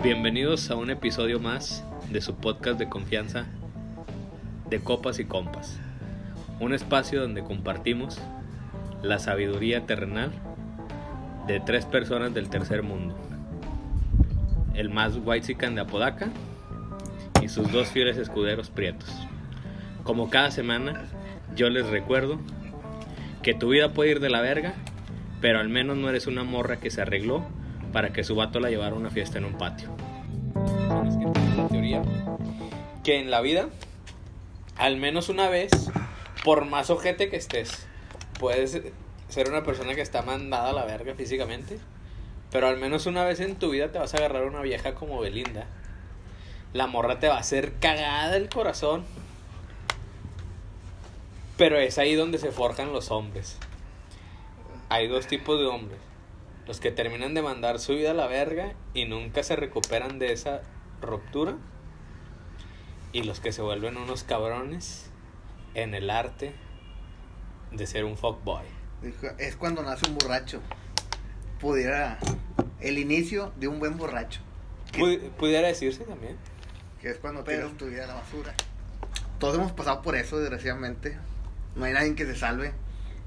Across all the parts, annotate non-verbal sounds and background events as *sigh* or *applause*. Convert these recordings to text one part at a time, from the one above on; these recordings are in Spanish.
Bienvenidos a un episodio más de su podcast de confianza de Copas y Compas. Un espacio donde compartimos la sabiduría terrenal de tres personas del tercer mundo. El más whitezican de Apodaca y sus dos fieles escuderos prietos. Como cada semana, yo les recuerdo que tu vida puede ir de la verga, pero al menos no eres una morra que se arregló para que su vato la llevara a una fiesta en un patio. Que que en la vida, al menos una vez, por más ojete que estés, puedes ser una persona que está mandada a la verga físicamente, pero al menos una vez en tu vida te vas a agarrar a una vieja como Belinda. La morra te va a hacer cagada el corazón. Pero es ahí donde se forjan los hombres. Hay dos tipos de hombres. Los que terminan de mandar su vida a la verga y nunca se recuperan de esa ruptura. Y los que se vuelven unos cabrones en el arte de ser un fuckboy. Es cuando nace un borracho. Pudiera. El inicio de un buen borracho. Pu- pudiera decirse también. Que es cuando tiras tu vida a la basura. Todos hemos pasado por eso, desgraciadamente. No hay nadie que se salve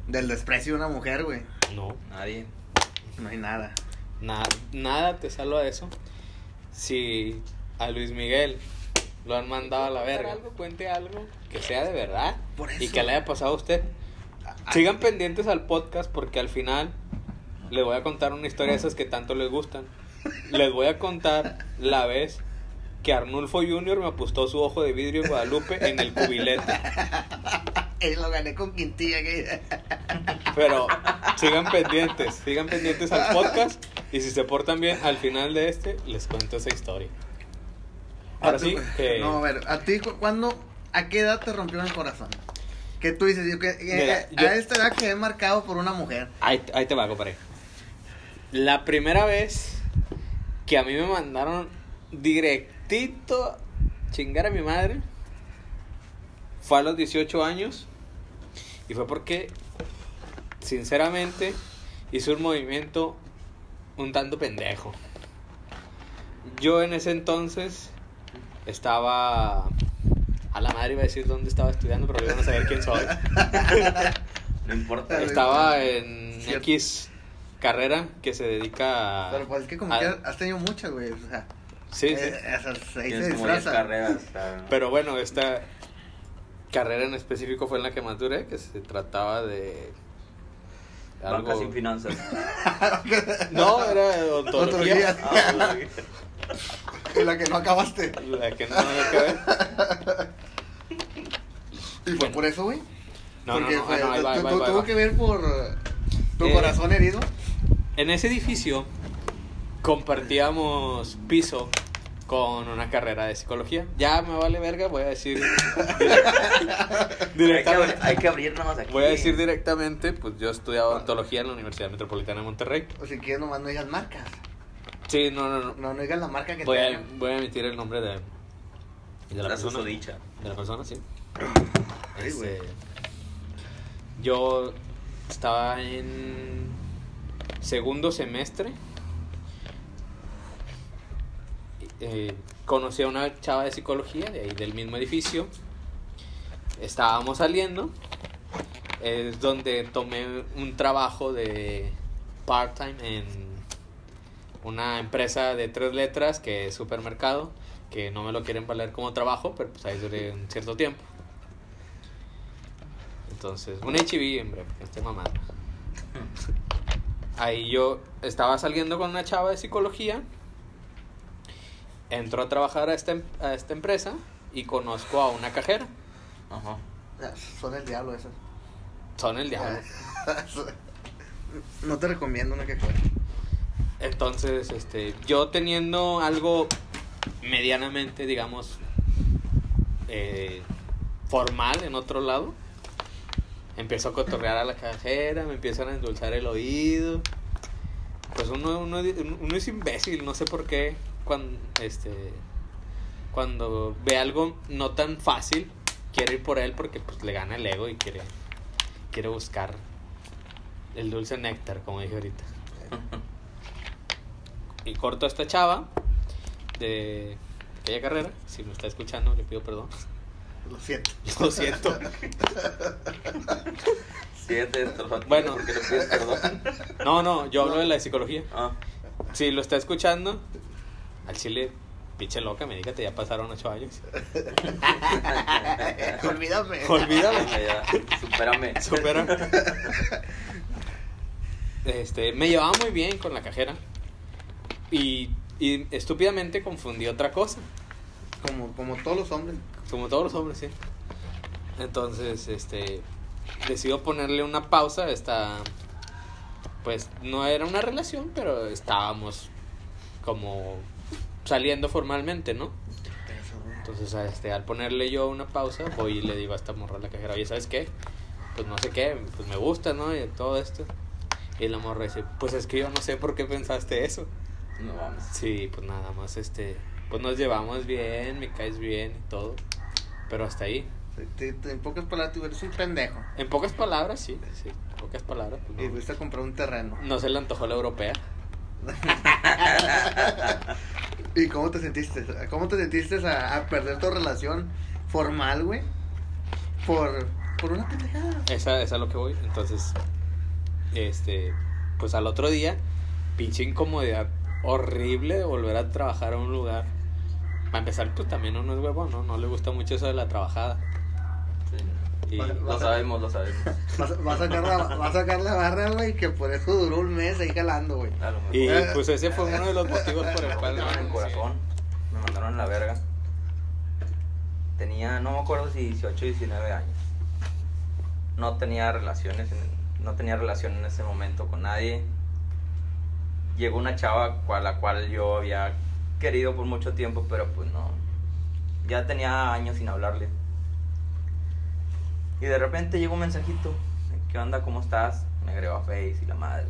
del desprecio de una mujer, güey. No. Nadie. No hay nada. Nada, nada te salva de eso. Si a Luis Miguel lo han mandado a la verga, algo, cuente algo que sea de verdad Por y que le haya pasado a usted. Sigan pendientes al podcast porque al final les voy a contar una historia de esas que tanto les gustan. Les voy a contar la vez que Arnulfo Jr. me apostó su ojo de vidrio en Guadalupe en el cubilete. *laughs* Eh, *laughs* lo gané con Quintilla. Que... *laughs* Pero sigan pendientes, sigan pendientes al podcast y si se portan bien, al final de este les cuento esa historia. Ahora sí, que No, a ver, ¿a ti cu- cuándo, a qué edad te rompió el corazón? Que tú dices, yo, que, que- Mira, a yo- esta edad quedé marcado por una mujer. ahí, ahí te va, compadre. La primera vez que a mí me mandaron directito chingar a mi madre fue a los 18 años y fue porque, sinceramente, hice un movimiento un tanto pendejo. Yo en ese entonces estaba... A la madre iba a decir dónde estaba estudiando, pero yo no sabía quién soy. *laughs* No importa. Estaba en Cierto. X carrera que se dedica a... Pero pues es que como a- que has tenido muchas, güey. O sea. Sí, sí. eh, esas- ahí Tienes se como 10 disfraza. carreras. o sea, Pero bueno, esta carrera en específico fue en la que más duré, que se trataba de... Banca sin finanzas. *laughs* No, era odontología. Odontología. Ah. Y la que no acabaste. La que no acabé. Y fue Bueno. por eso, güey. No, no, Porque no, fue- ah, no, ahí va, ahí tu- va, ahí tu- va, ahí tuvo va. que ver por tu Eh, corazón herido. En ese edificio compartíamos piso con una carrera de psicología. Ya me vale verga, voy a decir *laughs* hay, que, abrir- hay que aquí. Voy a decir directamente, pues yo estudiaba odontología en la Universidad Metropolitana de Monterrey. O si quieres, nomás no digas marcas. Sí, no, no, no. No, no digas la marca que Voy te a, voy a emitir el nombre de, de la La persona. susodicha. De la persona, sí. Ay, güey. Este, yo estaba en segundo semestre. Eh, conocí a una chava de psicología de ahí del mismo edificio. Estábamos saliendo. Es donde tomé un trabajo de part-time en una empresa de tres letras que es supermercado. Que no me lo quieren valer como trabajo, pero pues ahí duré un cierto tiempo. Entonces, un HIV, hombre, porque estoy mamando. *laughs* Ahí yo estaba saliendo con una chava de psicología. Entro a trabajar a esta, em- a esta empresa y conozco a una cajera. Ajá. Son el diablo esas. Son el diablo. *laughs* no te recomiendo una fuera. Entonces, este, yo teniendo algo medianamente, digamos, eh, formal en otro lado, empiezo a cotorrear a la cajera, me empiezan a endulzar el oído. Pues uno, uno, uno es imbécil, no sé por qué, cuando, este, cuando ve algo no tan fácil, quiere ir por él porque pues le gana el ego y quiere, quiere buscar el dulce néctar, como dije ahorita. *laughs* y corto a esta chava de aquella carrera. Si me está escuchando, le pido perdón. Lo siento. Lo siento. Siete Bueno. porque le pides perdón. No, no, yo hablo de la psicología. Ah, Si lo está escuchando, al chile, pinche loca, me dígate, ya pasaron ocho años. *laughs* Olvídame. Olvídame. ya, supérame. Supera. Este, me llevaba muy bien con la cajera. Y, y estúpidamente confundí otra cosa. Como, como todos los hombres. Como todos los hombres, sí. Entonces, este, decido ponerle una pausa a esta, pues no era una relación, pero estábamos como saliendo formalmente, ¿no? Entonces, este, al ponerle yo una pausa, voy y le digo a esta morra la cajera, oye, ¿sabes qué? Pues no sé qué, pues me gusta, ¿no? Y todo esto. Y la morra dice, pues es que yo no sé por qué pensaste eso. No vamos. Sí, pues nada más, este, pues nos llevamos bien, me caes bien y todo. Pero hasta ahí. En pocas palabras, tú eres un pendejo. En pocas palabras, sí, sí, en pocas palabras. pues, Y no. fuiste a comprar un terreno. No se le antojó la europea. *laughs* ¿Y cómo te sentiste? ¿Cómo te sentiste a, perder tu relación formal, güey? Por, por una pendejada. Esa, esa es lo que voy. Entonces, este, pues al otro día, pinche incomodidad horrible de volver a trabajar a un lugar. Para empezar, pues también uno es huevo, ¿no? No le gusta mucho eso de la trabajada. Y, Lo sabemos, lo sabemos. Vas a sacar la, vas a sacar la barra, güey, que por eso duró un mes ahí jalando, güey. A lo mejor. y pues ese fue uno de los motivos por el Me cual... mandaron en el corazón. Me mandaron en la verga. Tenía, no me acuerdo si 18 o 19 años. No tenía relaciones, en- no tenía relación en ese momento con nadie. Llegó una chava a la cual yo había querido por mucho tiempo, pero pues no. Ya tenía años sin hablarle. Y de repente llegó un mensajito. ¿Qué onda? ¿Cómo estás? Me agregó a Face y la madre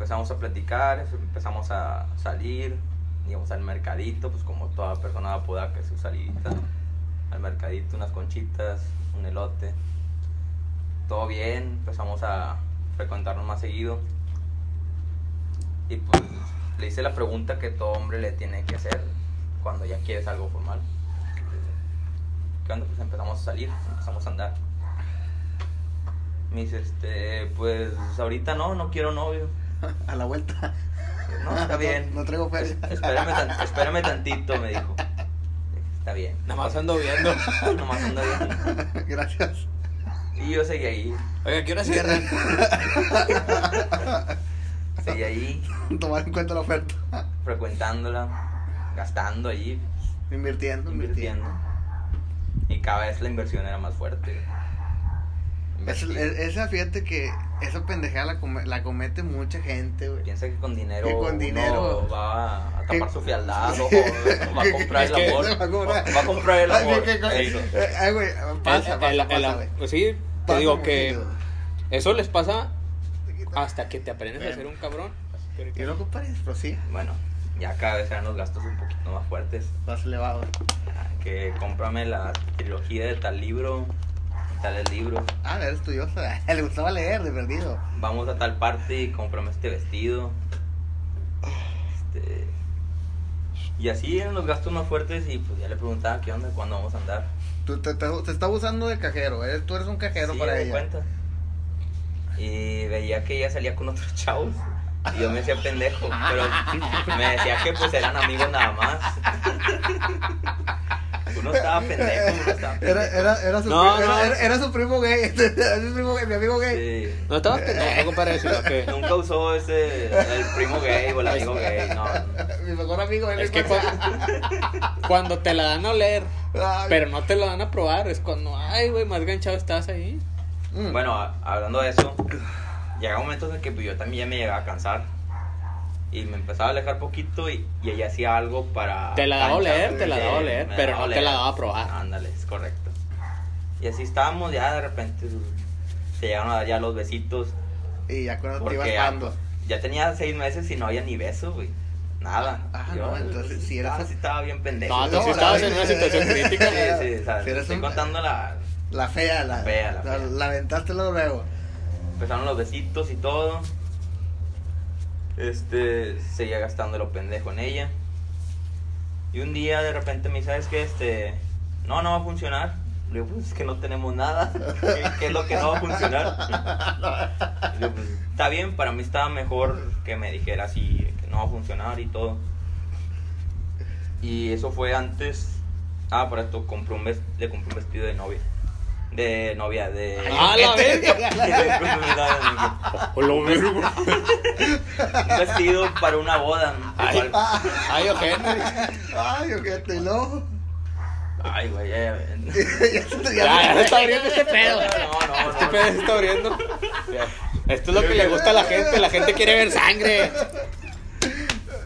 empezamos a platicar, empezamos a salir, íbamos al mercadito, pues como toda persona pueda que su salidita, al mercadito, unas conchitas, un elote, todo bien, empezamos a frecuentarnos más seguido. Y pues le hice la pregunta que todo hombre le tiene que hacer cuando ya quieres algo formal. Pues empezamos a salir, empezamos a andar. Me dice, este, pues ahorita no, no quiero novio. *laughs* A la vuelta. No, *laughs* está bien. No, traigo feria. Es- Espérame, tan- espérame tantito, me dijo. Está bien. Nada más ando viendo. Nomás anda bien. Gracias. Y yo seguí ahí. Oiga, ¿qué hora cierran? *laughs* Seguí ahí, Tomar en cuenta la oferta. frecuentándola, gastando allí, Invirtiendo, invirtiendo. Y cada vez la inversión era más fuerte. Es- esa, fíjate que esa pendejada la, come- la comete mucha gente, güey. Piensa que con dinero, Que con uno dinero- va a tapar que- su fealdad *laughs* Sí. o va a comprar Es el que- amor. Va a comprar- Va a comprar el amor. Eh, Ay, güey, pasa, El- pasa, el- el- pasa, güey. pues sí, te digo que eso les pasa hasta que te aprendes a ser un cabrón. Y luego pares, pues sí, Bueno, ya cada vez eran los gastos un poquito más fuertes. más elevado. Que cómprame la trilogía de tal libro, tal el libro. Ah, era estudiosa. *laughs* Le gustaba leer, de perdido. Vamos a tal parte y cómprame este vestido. Este, y así eran los gastos más fuertes y pues ya le preguntaba qué onda, cuándo vamos a andar. Tú te, te, te está usando de cajero, eres- tú eres un cajero Sí, para ella. cuenta. Y veía que ella salía con otros *laughs* chavos. Y yo me decía pendejo, pero *laughs* me decía que pues eran amigos nada más. Uno estaba pendejo, uno estaba pendejo. Era, era, era, su, No, pri- era, no. era- era su primo gay. *laughs* Era su primo gay, mi amigo gay. Sí. No estabas pendejo, compadre, sino que... Nunca usó ese, el primo gay o el amigo gay, no. Mi mejor amigo. Es que cuando, cuando te la dan a oler, Ay. pero no te la dan a probar, es cuando, ay, güey, más ganchado estás ahí. Mm. Bueno, hablando de eso, llega momentos en que pues, yo también ya me llegaba a cansar. Y me empezaba a alejar poquito y, y ella hacía algo para... Te la daba a cancharme, te la daba a me pero no te la daba a probar. Ándale, es correcto. Y así estábamos, ya de repente se llegaron a dar ya los besitos. Y ya cuando te ibas dando. ya tenía seis meses y no había ni beso, güey. Nada. Ah, no, entonces, si eras- estaba, sí estaba bien pendejo. No, No, sí la estabas en una situación crítica. Sí, sí, o sea, Si eres estoy un- contando la... La fea, la, La fea, la fea. La, aventaste luego. Empezaron los besitos y todo. Este, seguía gastando lo pendejo en ella. Y un día de repente me dice, ¿sabes qué? Este, no, no va a funcionar. Le digo, pues es que no tenemos nada. ¿Qué, *laughs* qué es lo que no va a funcionar? Le digo, pues está bien, para mí estaba mejor que me dijera así, que no va a funcionar y todo. Y eso fue antes. Ah, por esto compré un le compré un vestido de novia. De novia, de. ¡Ah, la verga! un Lo mismo. vestido para una boda. Ay. Ay, Eugenio. Ay, ojete, no. Ay, güey, ya, ya. ya *laughs* se está abriendo este pedo. No, no, Este pedo se está abriendo. Esto es lo que le gusta a la gente. La gente quiere ver sangre.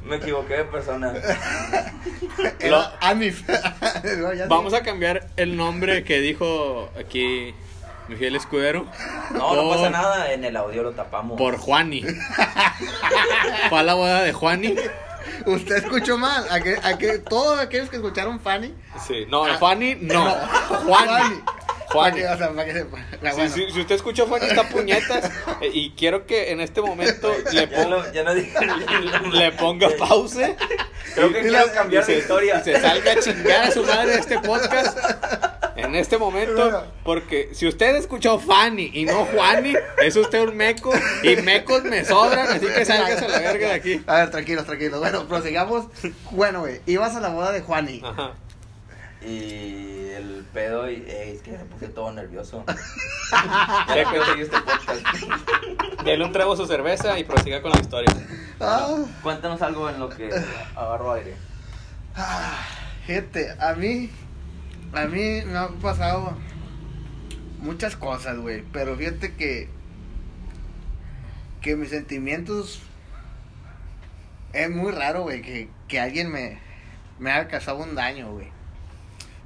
Me equivoqué de persona. *laughs* Anif. *laughs* No, ya Vamos a cambiar el nombre que dijo aquí mi fiel escudero. No, no pasa nada. En el audio lo tapamos. Por Juani. Fue a la boda de Juani. Usted escuchó mal. A que, a que todos aquellos que escucharon Fanny. Sí, no, Ah. Juani no. Juani. Juani. Que, o sea, para que Sí, bueno. sí, si usted escuchó Juani está puñetas eh, y quiero que en este momento *laughs* le Ya ponga, no, ya no dije le ponga pause Creo que quiero cambiar de se, historia. y se salga a chingar a su madre de este podcast en este momento porque si usted escuchó Fanny y no Juani es usted un meco y mecos me sobran así que sálgase a la verga de aquí A ver, tranquilos, tranquilos. Bueno, prosigamos. Bueno, güey, ibas a la boda de Juani. Ajá. Y el pedo, y, ey, es que me puse todo nervioso. *laughs* ya le conseguí este podcast. Dele un trago a su cerveza y prosiga con la historia. Ah, Cuéntanos algo en lo que agarro aire. ah, gente, a mí, a mí me han pasado muchas cosas, güey. Pero fíjate que, que mis sentimientos es muy raro, güey, que, que alguien me, me haya causado un daño, güey.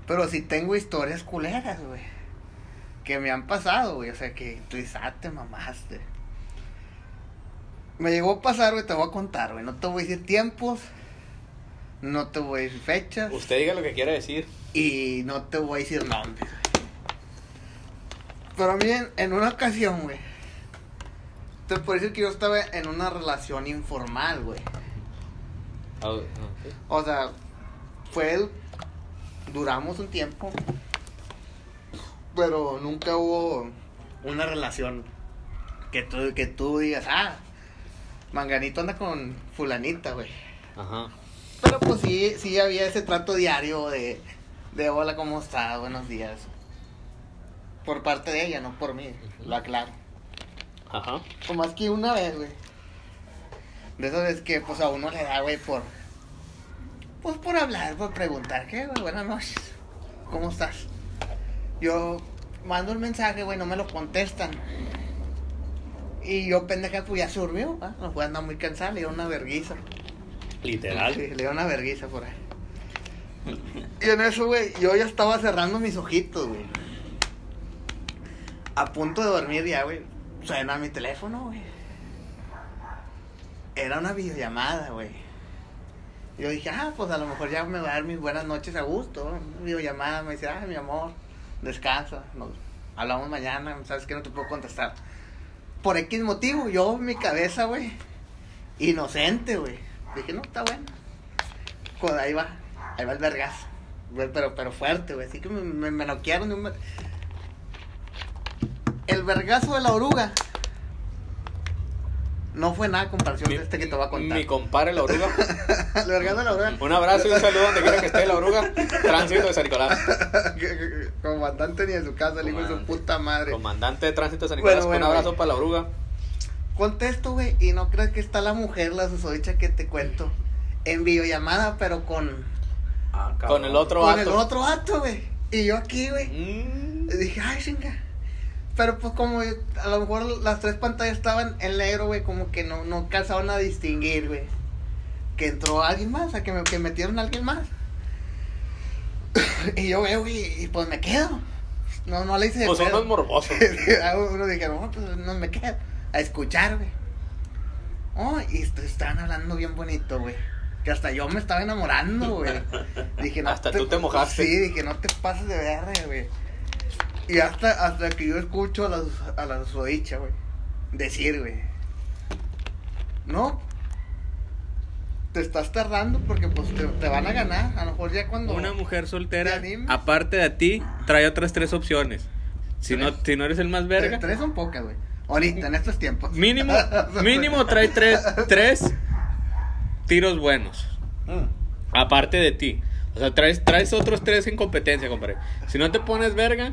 Pero sí tengo historias culeras, güey. Que me han pasado, güey. O sea, que tú dices, ah, te mamaste. Me llegó a pasar, güey, te voy a contar, güey. No te voy a decir tiempos. No te voy a decir fechas. Usted diga lo que quiera decir. Y no te voy a decir nombres, güey. Pero a mí en, en una ocasión, güey. Te puedo decir que yo estaba en una relación informal, güey. Ah, ah, O sea, fue. Duramos un tiempo. Pero nunca hubo una relación que tú, que tú digas, ah, Manganito anda con Fulanita, güey. Ajá. Pero pues sí, sí había ese trato diario de, de hola, ¿cómo estás? Buenos días. Por parte de ella, no por mí, lo aclaro. Ajá. O más que una vez, güey. De esas veces que pues a uno le da, güey, por... Pues por hablar, por preguntar, ¿qué, güey? Buenas noches. ¿Cómo estás? Yo mando el mensaje, güey, no me lo contestan. Y yo, pendeja, pues ya se durmió, ¿va? No fue andar muy cansada, le dio una verguiza. Literal. Sí, le dio una verguiza por ahí. Y en eso, güey, yo ya estaba cerrando mis ojitos, güey. A punto de dormir ya, güey. Suena mi teléfono, güey. Era una videollamada, güey. Yo dije, ah, pues a lo mejor ya me va a dar mis buenas noches a gusto. videollamada, me dice, ah, mi amor, descansa. Nos hablamos mañana, sabes que no te puedo contestar. Por X motivo, yo mi cabeza, güey, inocente, güey. Dije, no, está bueno. Pues ahí va, ahí va el vergazo. Güey, Pero, pero fuerte, güey. Así que me, me, me noquearon un... El vergazo de la oruga. No fue nada comparación de este que te voy a contar. Mi compadre la oruga. *laughs* la oruga. Un abrazo y un saludo donde quiera que esté la oruga. Tránsito de San Nicolás. *laughs* Comandante ni de su casa, el hijo de su puta madre. Comandante de tránsito de San Nicolás. Bueno, bueno, un abrazo güey. para la oruga. Contesto, güey, y no crees que está la mujer, la susodicha que te cuento, en videollamada, pero con, Ah. Con el otro con vato. el otro vato, güey. Y yo aquí, güey. Mm. Dije, ay, chinga. Pero pues como a lo mejor las tres pantallas estaban en negro, güey, como que no, no alcanzaban a distinguir, güey. Que entró alguien más, o sea, que, me, que metieron a alguien más. *coughs* y yo veo, güey, y pues me quedo. No, no le hice Pues uno es morboso. Uno dijeron, no, pues no me quedo. A escuchar, güey. Oh, y est- estaban hablando bien bonito, güey. Que hasta yo me estaba enamorando, güey. *laughs* Dije, no Hasta tú te mojaste. Sí, dije, no te pases de verga, güey. Y hasta, hasta que yo escucho a la, a la susodicha, güey. Decir, güey. No. te estás tardando porque pues te, te van a ganar. A lo mejor ya cuando. Una mujer soltera, aparte de ti, trae otras tres opciones. Si no, Tres. si no eres el más Tres, verga, tres son pocas, güey. Ahorita, en estos tiempos. mínimo, *laughs* mínimo trae tres, tres tiros buenos. Mm. Aparte de ti. O sea, traes, traes otros tres en competencia, compadre. Si no te pones verga,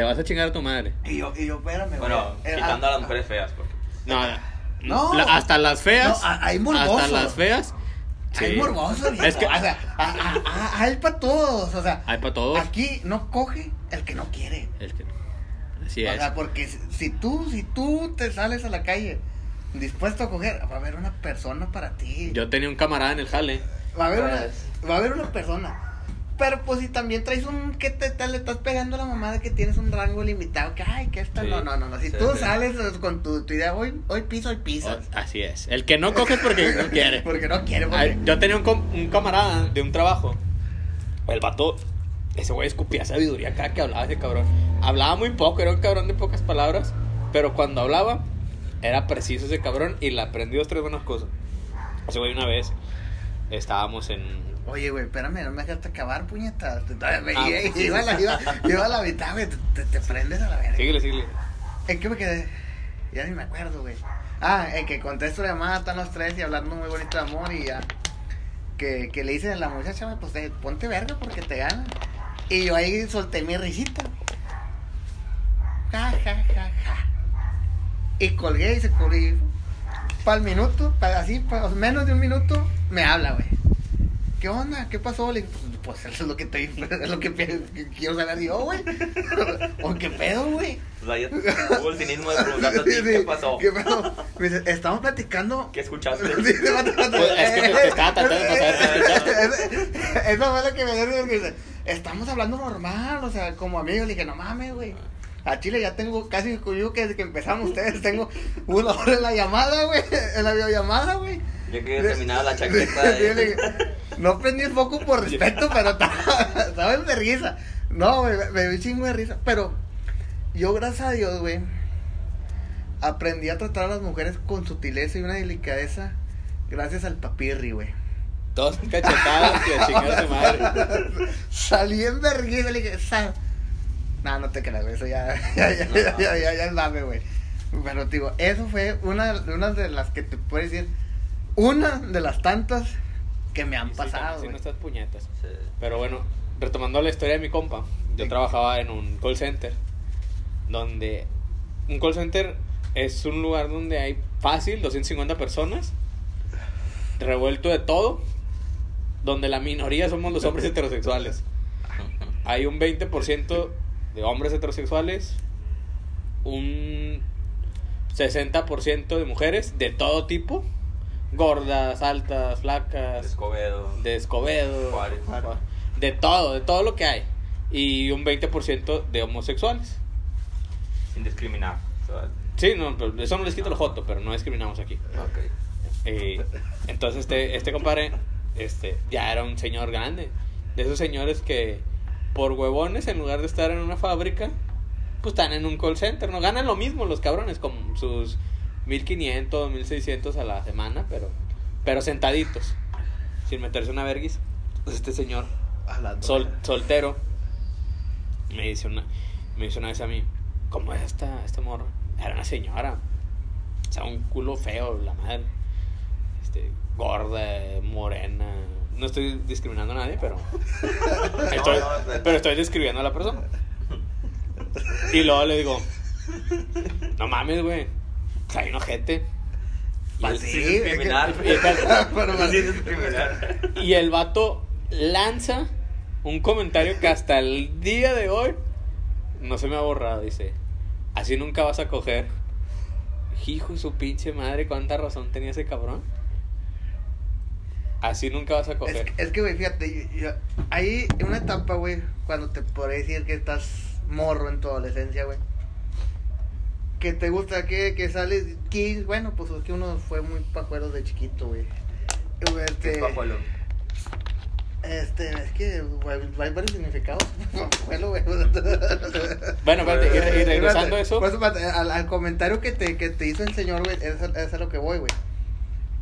te vas a chingar a tu madre. Y yo, y yo, espérame, güey. Bueno, Eh, quitando a ah, las mujeres feas, porque. No, No. la- hasta las feas. No, hay morboso. Hasta las feas. Hay morboso. Es que- O sea, a- a- a- hay para todos. O sea, Hay para todos. aquí no coge el que no quiere. El que- Así O es. sea, porque si, si tú, si tú te sales a la calle dispuesto a coger, va a haber una persona para ti. Yo tenía un camarada en el jale. Va a haber una, va a haber una persona. Pero pues si también traes un que te, te- le estás pegando a la mamada que tienes un rango limitado, que ay, que esta Sí. no, no, no, no. Si Sí, tú sí. sales eh, con tu, tu idea, hoy, hoy piso, hoy pisas. O- Así es. El que no coge es porque no quiere. *laughs* Porque no quiere, porque... Ay, Yo tenía un, com- un camarada de un trabajo. El vato, ese güey escupía sabiduría cada que hablaba ese cabrón. Hablaba muy poco, era un cabrón de pocas palabras. Pero cuando hablaba, era preciso ese cabrón y le aprendí dos, tres buenas cosas. Ese güey una vez estábamos en. Oye, güey, espérame, no me dejaste acabar, puñetas. Te- te- Ah, *laughs* iba, a la, mitad, güey. Te, te- te prendes a la verga. Síguele, síguele. ¿En qué me quedé? Ya ni me acuerdo, güey. Ah, en que contesto la llamada, están los tres y hablando muy bonito de amor y ya. Que, que le dice a la muchacha, pues eh, ponte verga porque te gana. Y yo ahí solté mi risita. Ja, ja, ja, ja. Y colgué y se colgué. Para el minuto, para así, menos de un minuto, me habla, güey. ¿Qué onda? ¿Qué pasó? Le digo, pues, pues eso es lo que te *laughs* es lo que, que quiero saber yo, güey. *laughs* ¿O qué pedo, güey? Pues ahí hubo el cinismo de preguntarte a ti Sí, qué pasó. ¿Qué pasó? Me dice, estamos platicando. ¿Qué escuchaste? *laughs* Sí. Pues, es que te- estaba tratando de pasar. Eso fue lo que me dio porque dice, estamos hablando normal, o sea, como amigos. Le dije, no mames, güey. A Chile ya tengo casi conmigo que desde que empezamos ustedes tengo una hora en la llamada, güey. En la videollamada, güey. Yo quería terminar la chaqueta de... dije, No prendí el foco por respeto, *laughs* pero estaba de risa. No, güey, me, un chingo de risa. Pero yo, gracias a Dios, güey, aprendí a tratar a las mujeres con sutileza y una delicadeza gracias al papirri, güey. Dos cachetadas y a chingar a su madre. *laughs* Salí en vergüenza, le dije, sal. No, no te creas, güey, eso ya, *laughs* ya, ya, ya, ya, ya, ya es mame, güey. Pero, digo, eso fue una, una de las que te puedo decir, una de las tantas que me han sí, pasado, sí, no puñetas. Sí. Pero bueno, retomando la historia de mi compa, yo Sí. trabajaba en un call center, donde un call center es un lugar donde hay fácil 250 personas, revuelto de todo, donde la minoría somos los hombres heterosexuales. Hay un 20% de hombres heterosexuales, un 60% de mujeres de todo tipo, gordas, altas, flacas, Escobedo. de Escobedo, Juárez. de todo, de todo lo que hay. Y un 20% de homosexuales. Sin discriminar. Sí, no, pero eso no les quita lo joto, pero no discriminamos aquí. ok. Eh, entonces este, este compadre este, ya era un señor grande. De esos señores que por huevones, en lugar de estar en una fábrica, pues están en un call center. No ganan lo mismo los cabrones, con sus 1500, 1600 a la semana, pero, pero sentaditos, sin meterse una verguis. Entonces este señor sol- soltero me dice una me dice una vez a mí cómo es esta esta morra era una señora. O sea un culo feo la madre. Este gorda morena. No estoy discriminando a nadie pero *laughs* estoy, pero estoy describiendo a la persona y luego le digo no mames güey hay un ojete y, sí, es que- discriminar. *laughs* *laughs* y el- y vato lanza un comentario que hasta el día de hoy no se me ha borrado. Dice, así nunca vas a coger. Hijo de su pinche madre, cuánta razón tenía ese cabrón. Así nunca vas a Es, coger. es que, güey, fíjate, yo- yo- hay una etapa, güey, cuando te podré decir que estás morro en tu adolescencia, güey. Que te gusta que, que sales, que, bueno, pues es que uno fue muy pajuero de chiquito, güey. ¿Qué es Este, pajuelo? este, es que güey, hay varios significados. *laughs* Pajuelo, güey. Bueno, espérate, y, y regresando a Espérate, eso. pues, espérate, al, al comentario que te, que te hizo el señor, güey, es, a- es a lo que voy, güey.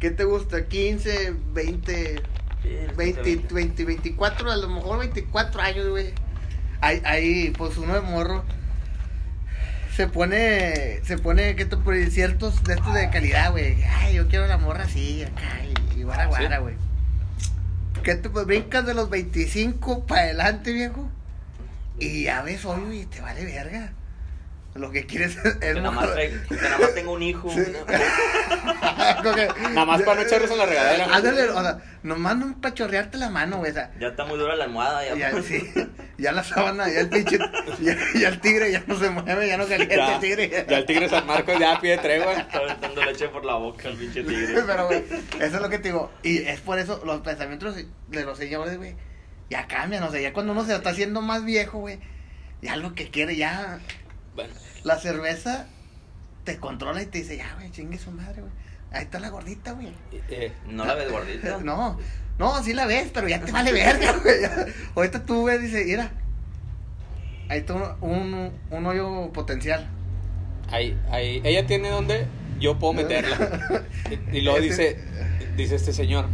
¿Qué te gusta? 15, 20, Sí, el 20, 20. 20, 24, a lo mejor 24 años, güey. Ahí, ahí, pues uno de morro se pone, se pone, ¿qué te puedo decir? Ciertos de estos de calidad, güey. Ay, yo quiero la morra así, acá, y, y guara, guara, Sí. güey. ¿Qué te pues, brincas de los 25 para adelante, viejo? Y ya ves, obvio, y te vale verga. Lo que quieres es... Que nada, más morra- trae- que nada más tengo un hijo. Sí. *laughs* Como que- Nada más para no echarlos en la regadera. Ándale, o sea, nomás no para chorrearte la mano, güey, o sea, Ya está muy dura la almohada. Ya, ya, sí, ya la sábana, ya el pinche, ya, ya el tigre ya no se mueve, ya no calienta Ya, el tigre. ya el tigre San Marcos ya pide tregua. Está aventando leche por la boca el pinche *laughs* tigre. Pero, güey, eso es lo que te digo. Y es por eso los pensamientos de los señores, güey, ya cambian. O sea, ya cuando uno se está haciendo más viejo, güey, ya lo que quiere, ya Bueno, la cerveza te controla y te dice, ya, güey, chingue su madre, güey. Ahí está la gordita, güey. eh, ¿No la ves gordita? *laughs* No, no, sí la ves, pero ya te vale verga, *laughs* güey. Ahorita tú ves, dice, mira, ahí está un, un, un hoyo potencial. ahí, ahí, ella tiene donde yo puedo meterla. *laughs* Y, y luego dice, dice este señor,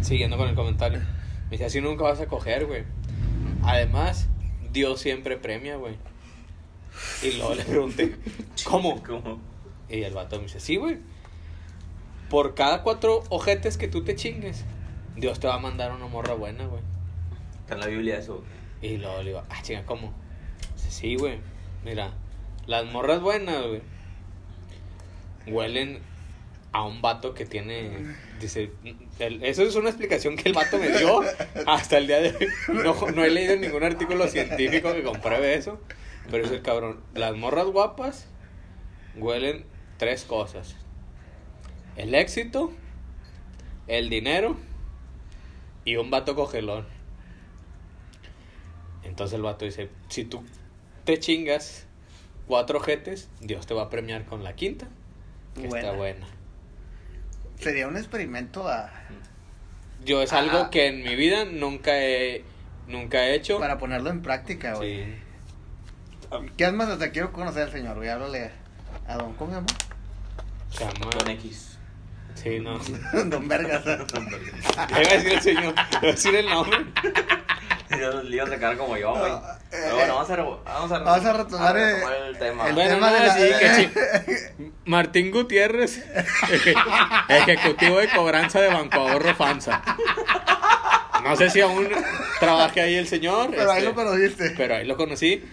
siguiendo con el comentario, me dice, así nunca vas a coger, güey. Además, Dios siempre premia, güey. Y luego le pregunté, *laughs* ¿cómo? ¿Cómo? Y el vato me dice, sí, güey. Por cada cuatro ojetes que tú te chingues, Dios te va a mandar una morra buena, güey. Está en la Biblia eso. Y luego le digo, ah, chinga, ¿cómo? Dice, sí, güey. Mira, las morras buenas, güey, huelen a un vato que tiene. Dice, el- eso es una explicación que el vato me dio hasta el día de hoy. No, no he leído ningún artículo científico que compruebe eso. Pero es el cabrón. Las morras guapas huelen tres cosas: el éxito, el dinero y un vato cogelón. Entonces el vato dice, si tú te chingas cuatro jetes, Dios te va a premiar con la quinta, que Buena. está buena. Sería un experimento a, Yo es algo que en mi vida nunca he, nunca he hecho. para ponerlo en práctica, güey. Sí. ¿Qué más? Hasta quiero conocer al señor, güey. Háblale a don, ¿cómo se llama? Se llama- Con X. Sí, no. *laughs* don Vergas. Le iba a decir el señor, le iba a decir el nombre. *laughs* Dios le iba a sacar como yo, güey. Eh, Pero bueno, vamos a, vamos a, Vamos a retomar, a retomar el tema. el Bueno, tema de no, la- sí, que *laughs* Martín Gutiérrez, eje- ejecutivo de cobranza de Banco Ahorro FAMSA. No sé si aún trabaje ahí el señor. Pero ahí este, lo conociste. pero ahí lo conocí.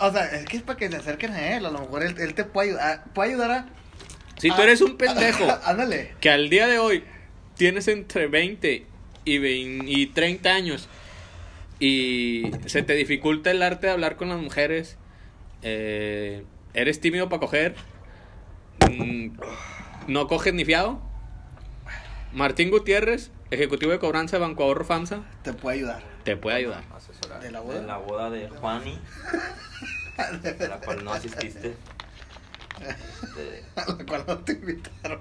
O sea, es que es para que se acerquen a él. A lo mejor él, él te puede ayudar. Puede ayudar a. Si tú eres un pendejo *laughs* Ándale. que al día de hoy tienes entre 20 y, 20 y 30 años y se te dificulta el arte de hablar con las mujeres, eh, eres tímido para coger, mm, no coges ni fiado. Martín Gutiérrez, ejecutivo de cobranza de Banco Ahorro FAMSA, Te puede ayudar. te puede ayudar. Asesorar. ¿De la boda? De la boda de Juani. *laughs* de la cual no asististe. Este, *laughs* A la cual no te invitaron.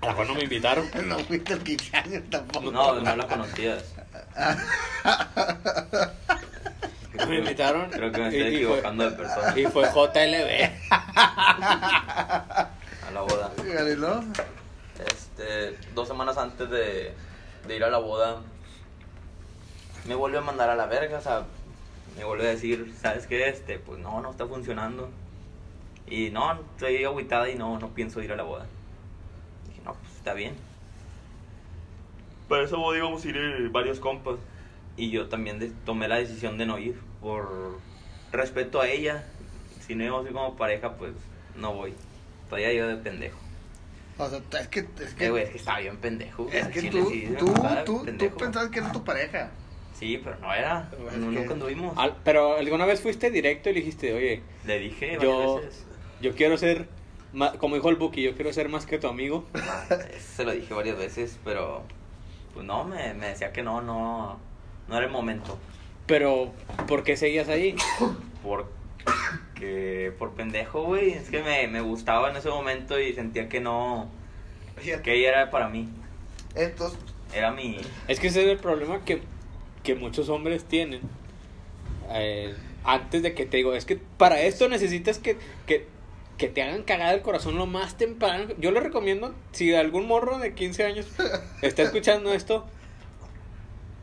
A la cual no me invitaron. *laughs* No fuiste el 15 años tampoco. no, no la conocías. *laughs* No me invitaron. Creo que me y- estoy y fue- equivocando de persona. Y fue JLB. A la boda. Este, dos semanas antes de, de ir a la boda, me vuelve a mandar a la verga, o sea, me vuelve a decir, ¿sabes qué? Este, pues no, no está funcionando. Y no, estoy agüitada y no, no pienso ir a la boda. Dije, no, pues está bien. Para esa boda íbamos a ir eh, varios compas. Y yo también de- tomé la decisión de no ir por respeto a ella. Si no íbamos a ir como pareja, pues no voy. Todavía yo de pendejo. O sea, es que. Es Que, que, güey, es que estaba bien pendejo. es que chile tú, sí, tú, tú, tú pendejo. pensabas que era tu pareja. Sí, pero no era. Pero no, que- Nunca anduvimos. Al- pero alguna vez fuiste directo y le dijiste, oye, Le dije yo, varias veces. Yo quiero ser, ma- como dijo el Buki, yo quiero ser más que tu amigo. *laughs* Se lo dije varias veces, pero. Pues no, me, me decía que no, no. No era el momento. Pero, ¿por qué seguías ahí? Porque. Por pendejo, güey. Es que me, me gustaba en ese momento y sentía que no. Que ella era para mí. Entonces, Era mi. Es que ese es el problema que, que muchos hombres tienen. Eh, antes de que te digo, es que para esto necesitas que, que que te hagan cagar el corazón lo más temprano. Yo le recomiendo, si algún morro de 15 años está escuchando esto,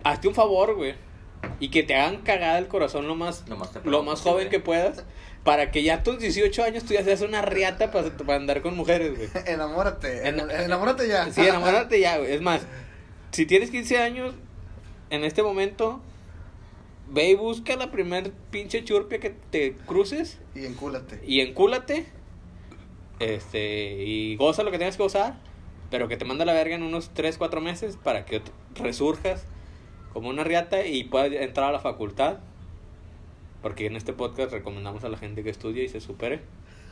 hazte un favor, güey. Y que te hagan cagar el corazón lo más, Lo más temprano lo más posible. joven que puedas. Para que ya a tus 18 años tú ya seas una riata para, para andar con mujeres, güey. *laughs* Enamórate. En- en- enamórate ya. Sí, enamórate ya, güey. Es más, si tienes 15 años, en este momento, ve y busca la primer pinche churpia que te cruces Y encúlate. y encúlate. Este, y goza lo que tengas que gozar, pero que te manda la verga en unos 3, 4 meses para que resurjas como una riata y puedas entrar a la facultad. Porque en este podcast recomendamos a la gente que estudie y se supere.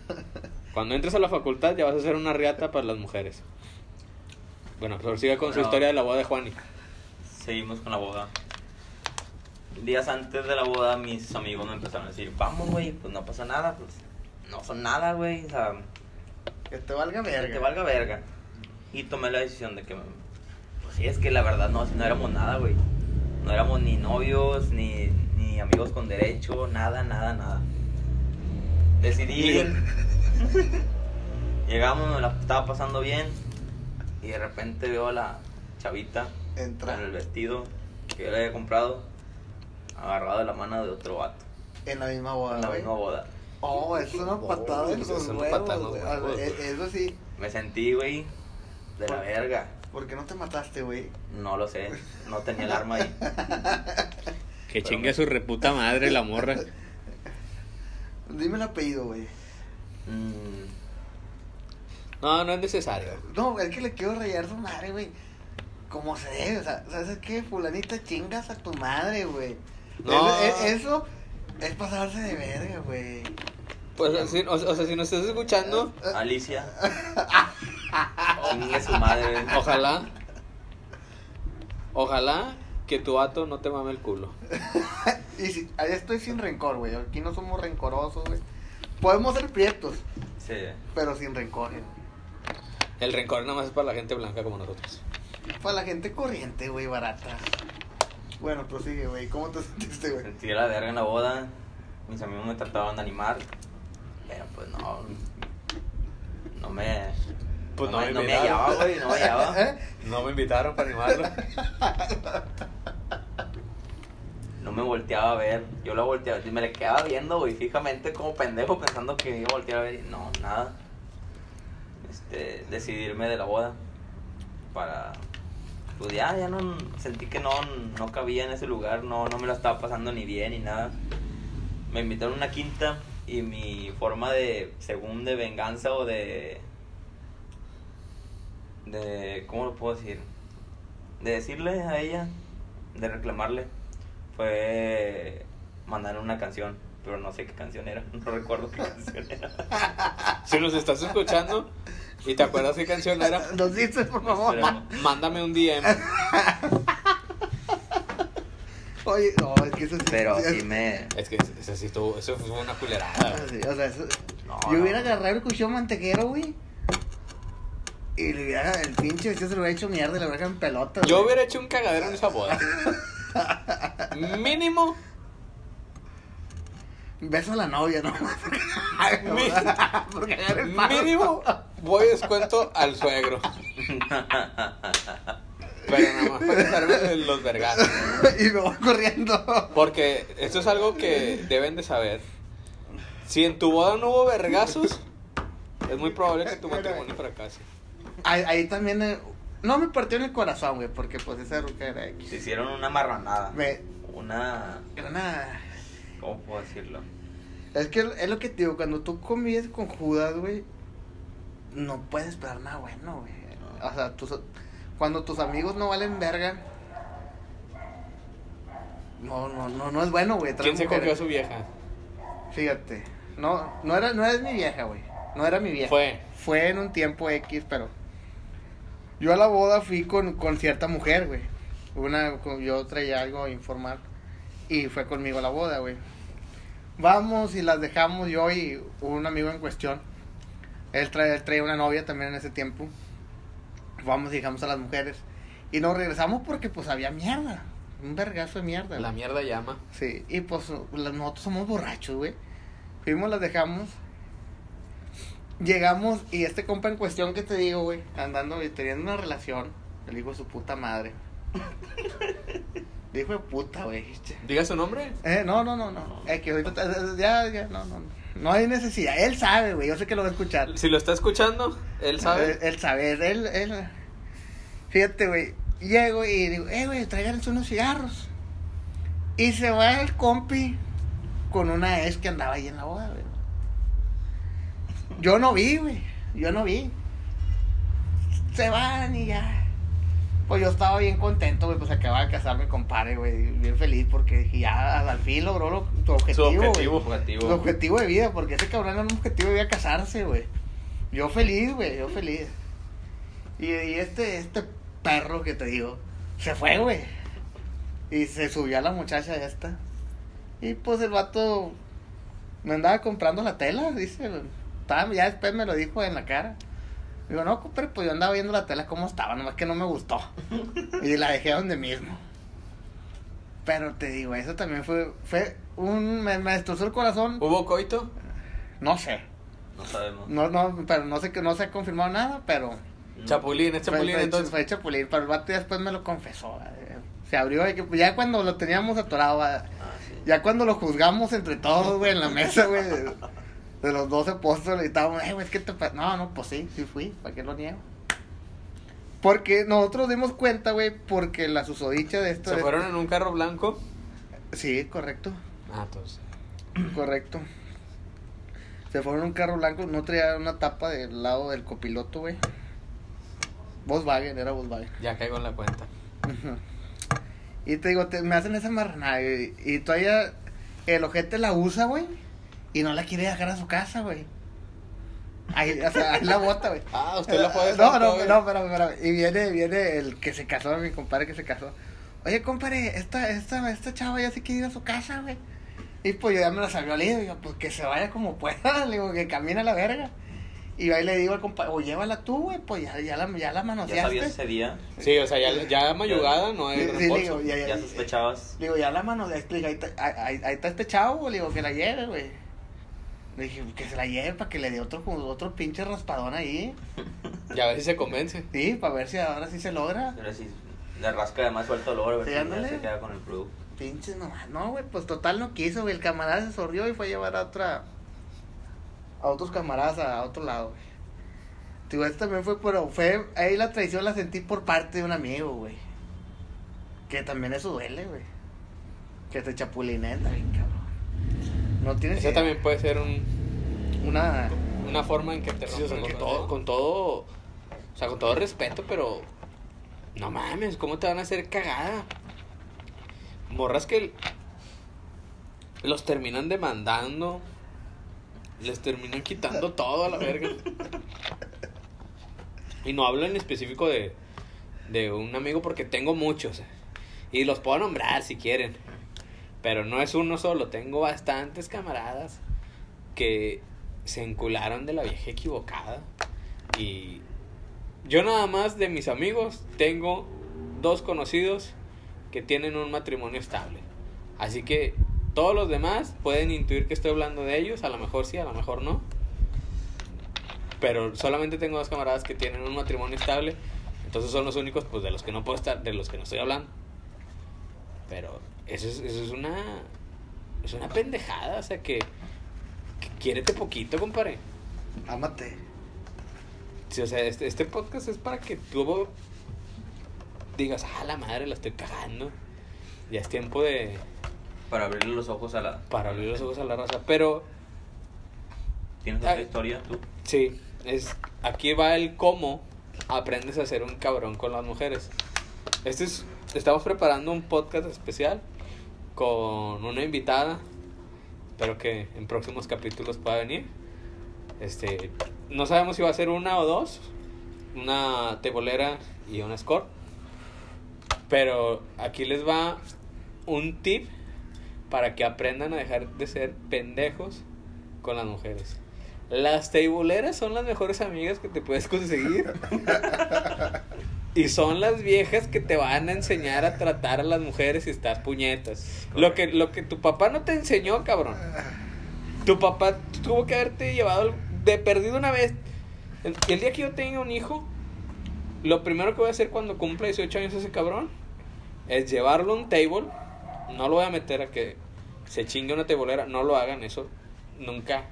*laughs* Cuando entres a la facultad ya vas a ser una riata para las mujeres. Bueno, pues siga con su historia de la boda de Juani. Seguimos con la boda. Días antes de la boda, mis amigos me empezaron a decir: Vamos, güey, pues no pasa nada, pues no son nada, güey. O sea, Que te valga que verga. te valga verga. Y tomé la decisión de que, pues sí, es que la verdad no, no éramos nada, güey. No éramos ni novios, ni, ni amigos con derecho, nada, nada, nada. Decidí. *laughs* Llegamos, me la estaba pasando bien. Y de repente veo a la chavita Entra con el vestido que yo le había comprado, agarrado de la mano de otro vato. en la misma boda. En la misma boda. Oh, es una patada en es los una huevos. patada en los güey. e- Eso sí. Me sentí, güey, de la ¿Por- verga. ¿Por qué no te mataste, güey? No lo sé, no tenía el arma ahí. *laughs* Que chingue a su reputa madre la morra. *laughs* Dime el apellido, güey. Mm, No, no es necesario. No, es que le quiero rayar su madre, güey. Como se debe, o sea, ¿sabes qué? Fulanita chingas a tu madre, güey. No. Eso, eso es pasarse de verga, güey. Pues, si- o, o sea, si nos estás escuchando, Alicia. *laughs* Chingue su madre. ojalá. Ojalá que tu vato no te mame el culo. *laughs* Y si, ahí estoy sin rencor, güey. Aquí no somos rencorosos, güey. Podemos ser prietos, Sí. pero sin rencor, güey. El rencor nada más es para la gente blanca como nosotros. Para la gente corriente, güey, barata. Bueno, prosigue, güey. ¿Cómo te *laughs* sentiste, güey? Sentí la verga en la boda. Mis amigos me trataban de animar. Pero pues no. No me. Pues no, no me, no me invitaron. hallaba, güey. No me hallaba. *laughs* ¿Eh? No me invitaron para animarlo. *laughs* No me volteaba a ver. Yo la volteaba. Me le quedaba viendo, güey, fijamente como pendejo pensando que iba a voltear a ver. y No, nada. Este, decidirme de la boda. Para. Pues ya, ya no. Sentí que no, no cabía en ese lugar. No, no me la estaba pasando ni bien ni nada. Me invitaron a una quinta. Y mi forma de. Según de venganza o de. De. ¿Cómo lo puedo decir? De decirle a ella. De reclamarle fue mandar una canción, pero no sé qué canción era, *laughs* no recuerdo qué canción era. Si nos estás escuchando y te acuerdas qué canción era, *laughs* Nos dices, por favor. Mándame un DM. *laughs* Oye, no, es que eso sí. Pero sí me... Es que eso sí estuvo, eso fue una culerada. sí, o sea, eso- No, yo hubiera no. agarrado el cuchillo mantequero, güey. Y le hubiera, el pinche vestido se lo hubiera hecho mierda y le hubiera dejado en pelota. Yo hubiera hecho un cagadero en esa boda. *laughs* Mínimo, Beso a la novia, ¿no? *laughs* *laughs* Porque agarra el palo. mínimo voy descuento al suegro. Pero nada más para los vergazos. *laughs* y me voy corriendo. Porque esto es algo que deben de saber. Si en tu boda no hubo vergazos, es muy probable que tu matrimonio fracase. Ahí, ahí también. eh, no me partió en el corazón, güey, porque pues esa ruca era X. Se hicieron una marranada. Me. Una... Era una. ¿Cómo puedo decirlo? Es que es lo que te digo, cuando tú convives con Judas, güey, no puedes esperar nada bueno, güey. O sea, tus- cuando tus amigos no valen verga, no, no, no, no es bueno, güey. ¿Quién se cogió a su vieja? Fíjate, no, no era, no es mi vieja, güey. No era mi vieja. Fue. Fue en un tiempo X, pero yo a la boda fui con, con cierta mujer, güey. Una, con- yo traía algo a informar y fue conmigo a la boda, güey. Vamos y las dejamos yo y un amigo en cuestión. Él, trae, él traía una novia también en ese tiempo. Vamos y dejamos a las mujeres. Y nos regresamos porque pues había mierda. Un vergazo de mierda. La güey. mierda llama. Sí, y pues la- nosotros somos borrachos, güey. Fuimos, las dejamos. llegamos y este compa en cuestión que te digo, güey, andando y teniendo una relación, el hijo de su puta madre. *laughs* Dijo de puta, güey. Diga su nombre. Eh, no, no, no, no. Es que ya, ya, no, no, no. No hay necesidad. Él sabe, güey. Yo sé que lo va a escuchar. Si lo está escuchando, él sabe. Él, él sabe, él, él. Fíjate, güey. Llego y digo, eh, güey, tráiganse unos cigarros. Y se va el compi con una ex que andaba ahí en la boda, güey. Yo no vi, güey. Yo no vi. Se van y ya. Pues yo estaba bien contento, güey. Pues acababa de casarme con compadre, güey. Bien feliz porque dije, ya al fin logró lo, tu objetivo, Su güey. objetivo. Objetivo. Su objetivo de vida, porque ese cabrón era un objetivo de vida casarse, güey. Yo feliz, güey, yo feliz. Y, y este, este perro que te digo, se fue, güey. Y se subió a la muchacha esta. Y pues el vato me andaba comprando la tela, dice. Ya después me lo dijo en la cara. Digo, no, compadre, pues yo andaba viendo la tela como estaba, nomás que no me gustó. *laughs* y la dejé donde mismo. Pero te digo, eso también fue, fue un, me, me destrozó el corazón. ¿Hubo coito? No sé, No sabemos. no, no, pero no sé que no se ha confirmado nada, pero Chapulín, es Chapulín fue- entonces. fue Chapulín, pero el vato después me lo confesó. eh. Se abrió, y que- ya cuando lo teníamos atorado, eh, Ah, sí. ya cuando lo juzgamos entre todos, güey, en la mesa, güey, de, los dos apóstoles, y estábamos, eh, es que te... pa-". No, no, pues sí, sí fui, ¿para qué lo niego? Porque nosotros dimos cuenta, güey, porque la susodicha de esto... ¿Se de- fueron en un carro blanco? Sí, correcto, Ah, entonces. correcto. Se fueron en un carro blanco, no traía una tapa del lado del copiloto, güey. Volkswagen, era Volkswagen. Ya caigo en la cuenta. Y te digo, te- me hacen esa marranada, güey, Y todavía el ojete la usa, güey. Y no la quiere dejar a su casa, güey. Ahí, o sea, ahí la bota, güey. Ah, usted la puede *laughs* No, no, no, pero, pero, y viene, viene el que se casó, mi compadre que se casó. Oye, compadre, esta, esta, esta chava ya se quiere ir a su casa, güey. Y pues yo ya me la salió al digo, pues que se vaya como pueda, *laughs* le digo, que camina a la verga. Y ahí le digo al compadre, o llévala tú, güey, pues ya, ya la, ya la ¿Ya manoseaste. sabías ese día? Sí, o sea, ya, ya mayugada no hay Sí, digo, ya, ya, ¿Ya sospechabas? Digo, ya la mano, le explica, ahí, está- ahí, ahí- ahí está este chavo, le digo, que la lleve, güey. Le dije, que se la lleve para que le dé otro, otro pinche raspadón ahí. *laughs* Ya a ver si se convence. Sí, para ver si ahora sí se logra. Pero si le rasca además suelto el olor, a ver Sí, si se queda con el producto. Pinches nomás. No, güey, pues total no quiso, güey. El camarada se sorrió y fue a llevar a otra. A otros camaradas a, otro lado, güey. Digo, esto también fue, pero fue. Ahí la traición la sentí por parte de un amigo, güey. Que también eso duele, güey. Que te chapulineen también, cabrón. No tienes. Esa idea. también puede ser un, Una. una forma en que te Sí, o sea, todo, con todo, o sea, con todo respeto, pero no mames, ¿cómo te van a hacer cagada? Morras que los terminan demandando, les terminan quitando todo a la verga. Y no hablo en específico de, de un amigo porque tengo muchos. Y los puedo nombrar si quieren. Pero no es uno solo, tengo bastantes camaradas que se encularon de la vieja equivocada. Y yo nada más de mis amigos tengo dos conocidos que tienen un matrimonio estable. Así que todos los demás pueden intuir que estoy hablando de ellos, a lo mejor sí, a lo mejor no. Pero solamente tengo dos camaradas que tienen un matrimonio estable, entonces son los únicos pues de los que no puedo estar, de los que no estoy hablando. Pero eso es, eso es una es una pendejada, o sea que, que quiérete poquito, compadre. Ámate. Sí, o sea, este, este podcast es para que tú digas, ah, la madre, la estoy cagando. Ya es tiempo de. Para abrirle los ojos a la... para abrir los ojos a la raza. Pero, ¿Tienes otra Ay. historia tú? sí, es aquí va el cómo aprendes a ser un cabrón con las mujeres. Este es. Estamos preparando un podcast especial con una invitada. Espero que en próximos capítulos pueda venir. Este, no sabemos si va a ser una o dos, una tebolera y una score. Pero aquí les va un tip para que aprendan a dejar de ser pendejos con las mujeres. Las teiboleras son las mejores amigas que te puedes conseguir. *laughs* Y son las viejas que te van a enseñar a tratar a las mujeres si estás puñetas. Lo que, lo que tu papá no te enseñó, cabrón. Tu papá tuvo que haberte llevado de perdido una vez. El, el día que yo tenga un hijo, lo primero que voy a hacer cuando cumpla 18 años ese cabrón es llevarlo a un table. No lo voy a meter a que se chingue una tebolera. No lo hagan eso. Nunca.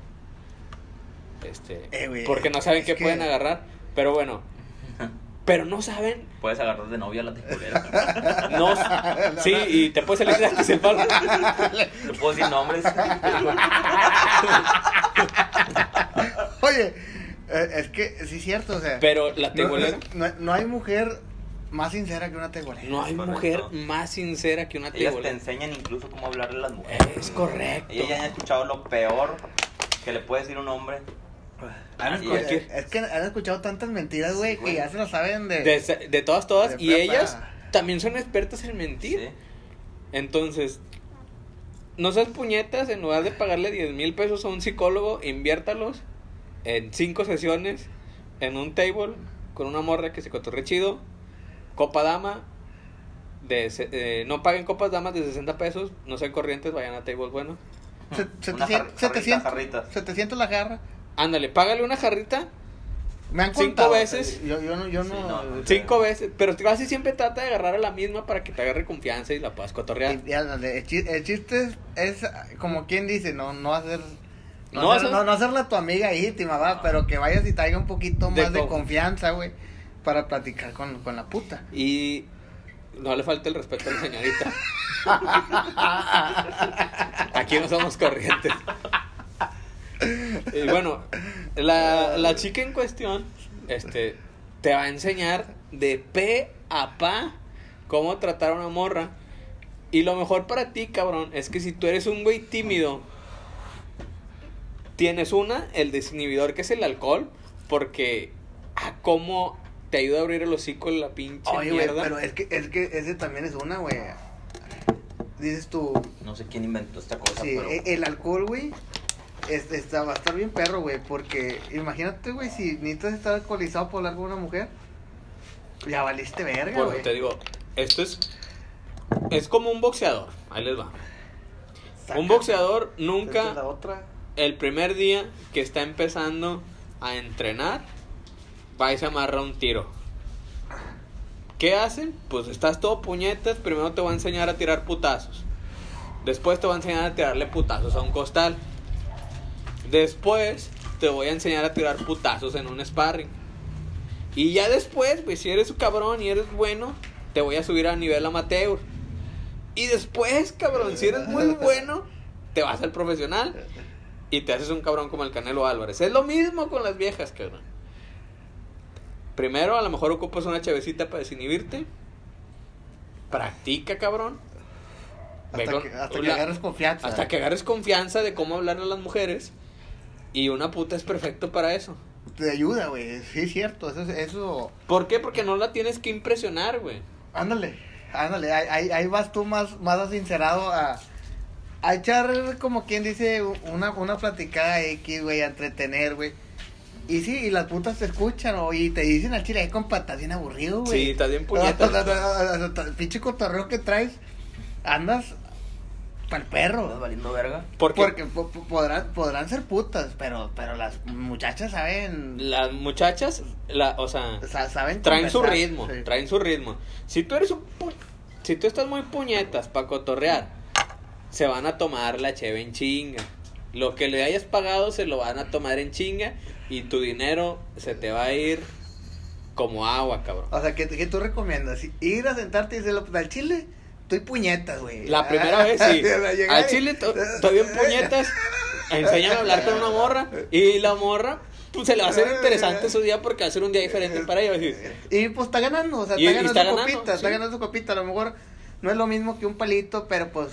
Este. Eh, porque no saben qué que- pueden agarrar. Pero bueno. Pero no saben. Puedes agarrar de novia a la ticulera. *laughs* No. Sí, y te puedes salir gratis el palo. No puedo decir nombres. Oye, eh, es que sí es cierto, o sea. Pero la no, tebolera. no- no hay mujer más sincera que una tebolera. No hay Correcto. mujer más sincera que una Ellas te enseñan incluso cómo hablarle a las mujeres. Es correcto. Ellas ya han escuchado lo peor que le puede decir un hombre. Han es. es que han escuchado tantas mentiras, güey, Sí, que ya se lo saben de. De, de todas, todas. De y prepa. ellas también son expertas en mentir. Sí. Entonces, no seas puñetas, en lugar de pagarle 10 mil pesos a un psicólogo, inviértalos en cinco sesiones en un table con una morra que se cotorre chido, copa dama, de, eh, no paguen copas damas de 60 pesos, no sean corrientes, vayan a tables bueno. Se- Una 700, jar- jarrita, 700, jarritas. 700 la jarra. Ándale, págale una jarrita Me han Cinco contado. veces. Yo, yo no. Yo Sí, no, no, no. cinco veces, pero casi siempre trata de agarrar a la misma para que te agarre confianza y la puedas cotorrear. Y- y ándale, el, chi- el chiste es, es, como quien dice, no, no hacer. No, No hacer, no, no hacerla tu amiga íntima, va, pero que vayas y traiga un poquito más de, co- confianza, güey, para platicar con, con la puta. Y no le falta el respeto a la señorita. *laughs* Aquí no somos corrientes. Y bueno, la, la chica en cuestión este, te va a enseñar de pe a pa cómo tratar a una morra. Y lo mejor para ti, cabrón, es que si tú eres un güey tímido, tienes una, el desinhibidor que es el alcohol, porque a cómo te ayuda a abrir el hocico en la pinche Oye, güey, mierda. pero es que, es que ese también es una, güey. Dices tú, No sé quién inventó esta cosa, sí, pero. e- el alcohol, güey, es- está, va a estar bien perro, güey, porque imagínate, güey, si necesitas estar alcoholizado por hablar con una mujer, ya valiste verga, güey. te digo, esto es es como un boxeador. Ahí les va. Un boxeador es nunca la otra. el primer día que está empezando a entrenar va y se amarra un tiro. ¿Qué hacen? Pues estás todo puñetas, primero te va a enseñar a tirar putazos. Después te va a enseñar a tirarle putazos a un costal. Después te voy a enseñar a tirar putazos en un sparring. Y ya después, pues si eres un cabrón y eres bueno, te voy a subir a nivel amateur. Y después, cabrón, si eres muy *laughs* bueno, te vas al profesional y te haces un cabrón como el Canelo Álvarez. Es lo mismo con las viejas, cabrón. Primero, a lo mejor ocupas una chavecita para desinhibirte. Practica, cabrón. Hasta con- que, hasta que agarres confianza. hasta que agarres confianza de cómo hablarle a las mujeres. Y una puta es perfecto para eso. Te ayuda, güey. Sí, es cierto. Eso, eso. ¿Por qué? Porque no la tienes que impresionar, güey. Ándale, ándale. Ahí, ahí, ahí vas tú más, más sincerado a, a echar, como quien dice, una, una platicada X, güey, a entretener, güey. Y sí, y las putas te escuchan, o y te dicen al chile, "Ay, compa, estás bien aburrido, güey. Sí, estás bien puñetas. *laughs* El pinche cotorreo que traes, andas para el ¿Estás perro. valiendo verga? Porque, Porque po- po- podrán, podrán ser putas, pero, pero las muchachas saben, las muchachas, la, o sea, sa- saben traen su ritmo, sí. traen su ritmo. Si tú eres un pu- si tú estás muy puñetas para cotorrear, se van a tomar la cheve en chinga. Lo que le hayas pagado se lo van a tomar en chinga y tu dinero se te va a ir como agua, cabrón. O sea, ¿qué, qué tú recomiendas? Ir a sentarte y decirle, al chile, estoy puñetas, güey. La primera vez sí. *laughs* Al y- chile to- *laughs* estoy bien puñetas. Enséñame a hablar con una morra. Y la morra, pues se le va a hacer interesante su día porque va a ser un día diferente para ella. Y pues está ganando, o sea, Y- está y ganando está su ganando, copita, está ganando su copita. A lo mejor no es lo mismo que un palito, pero pues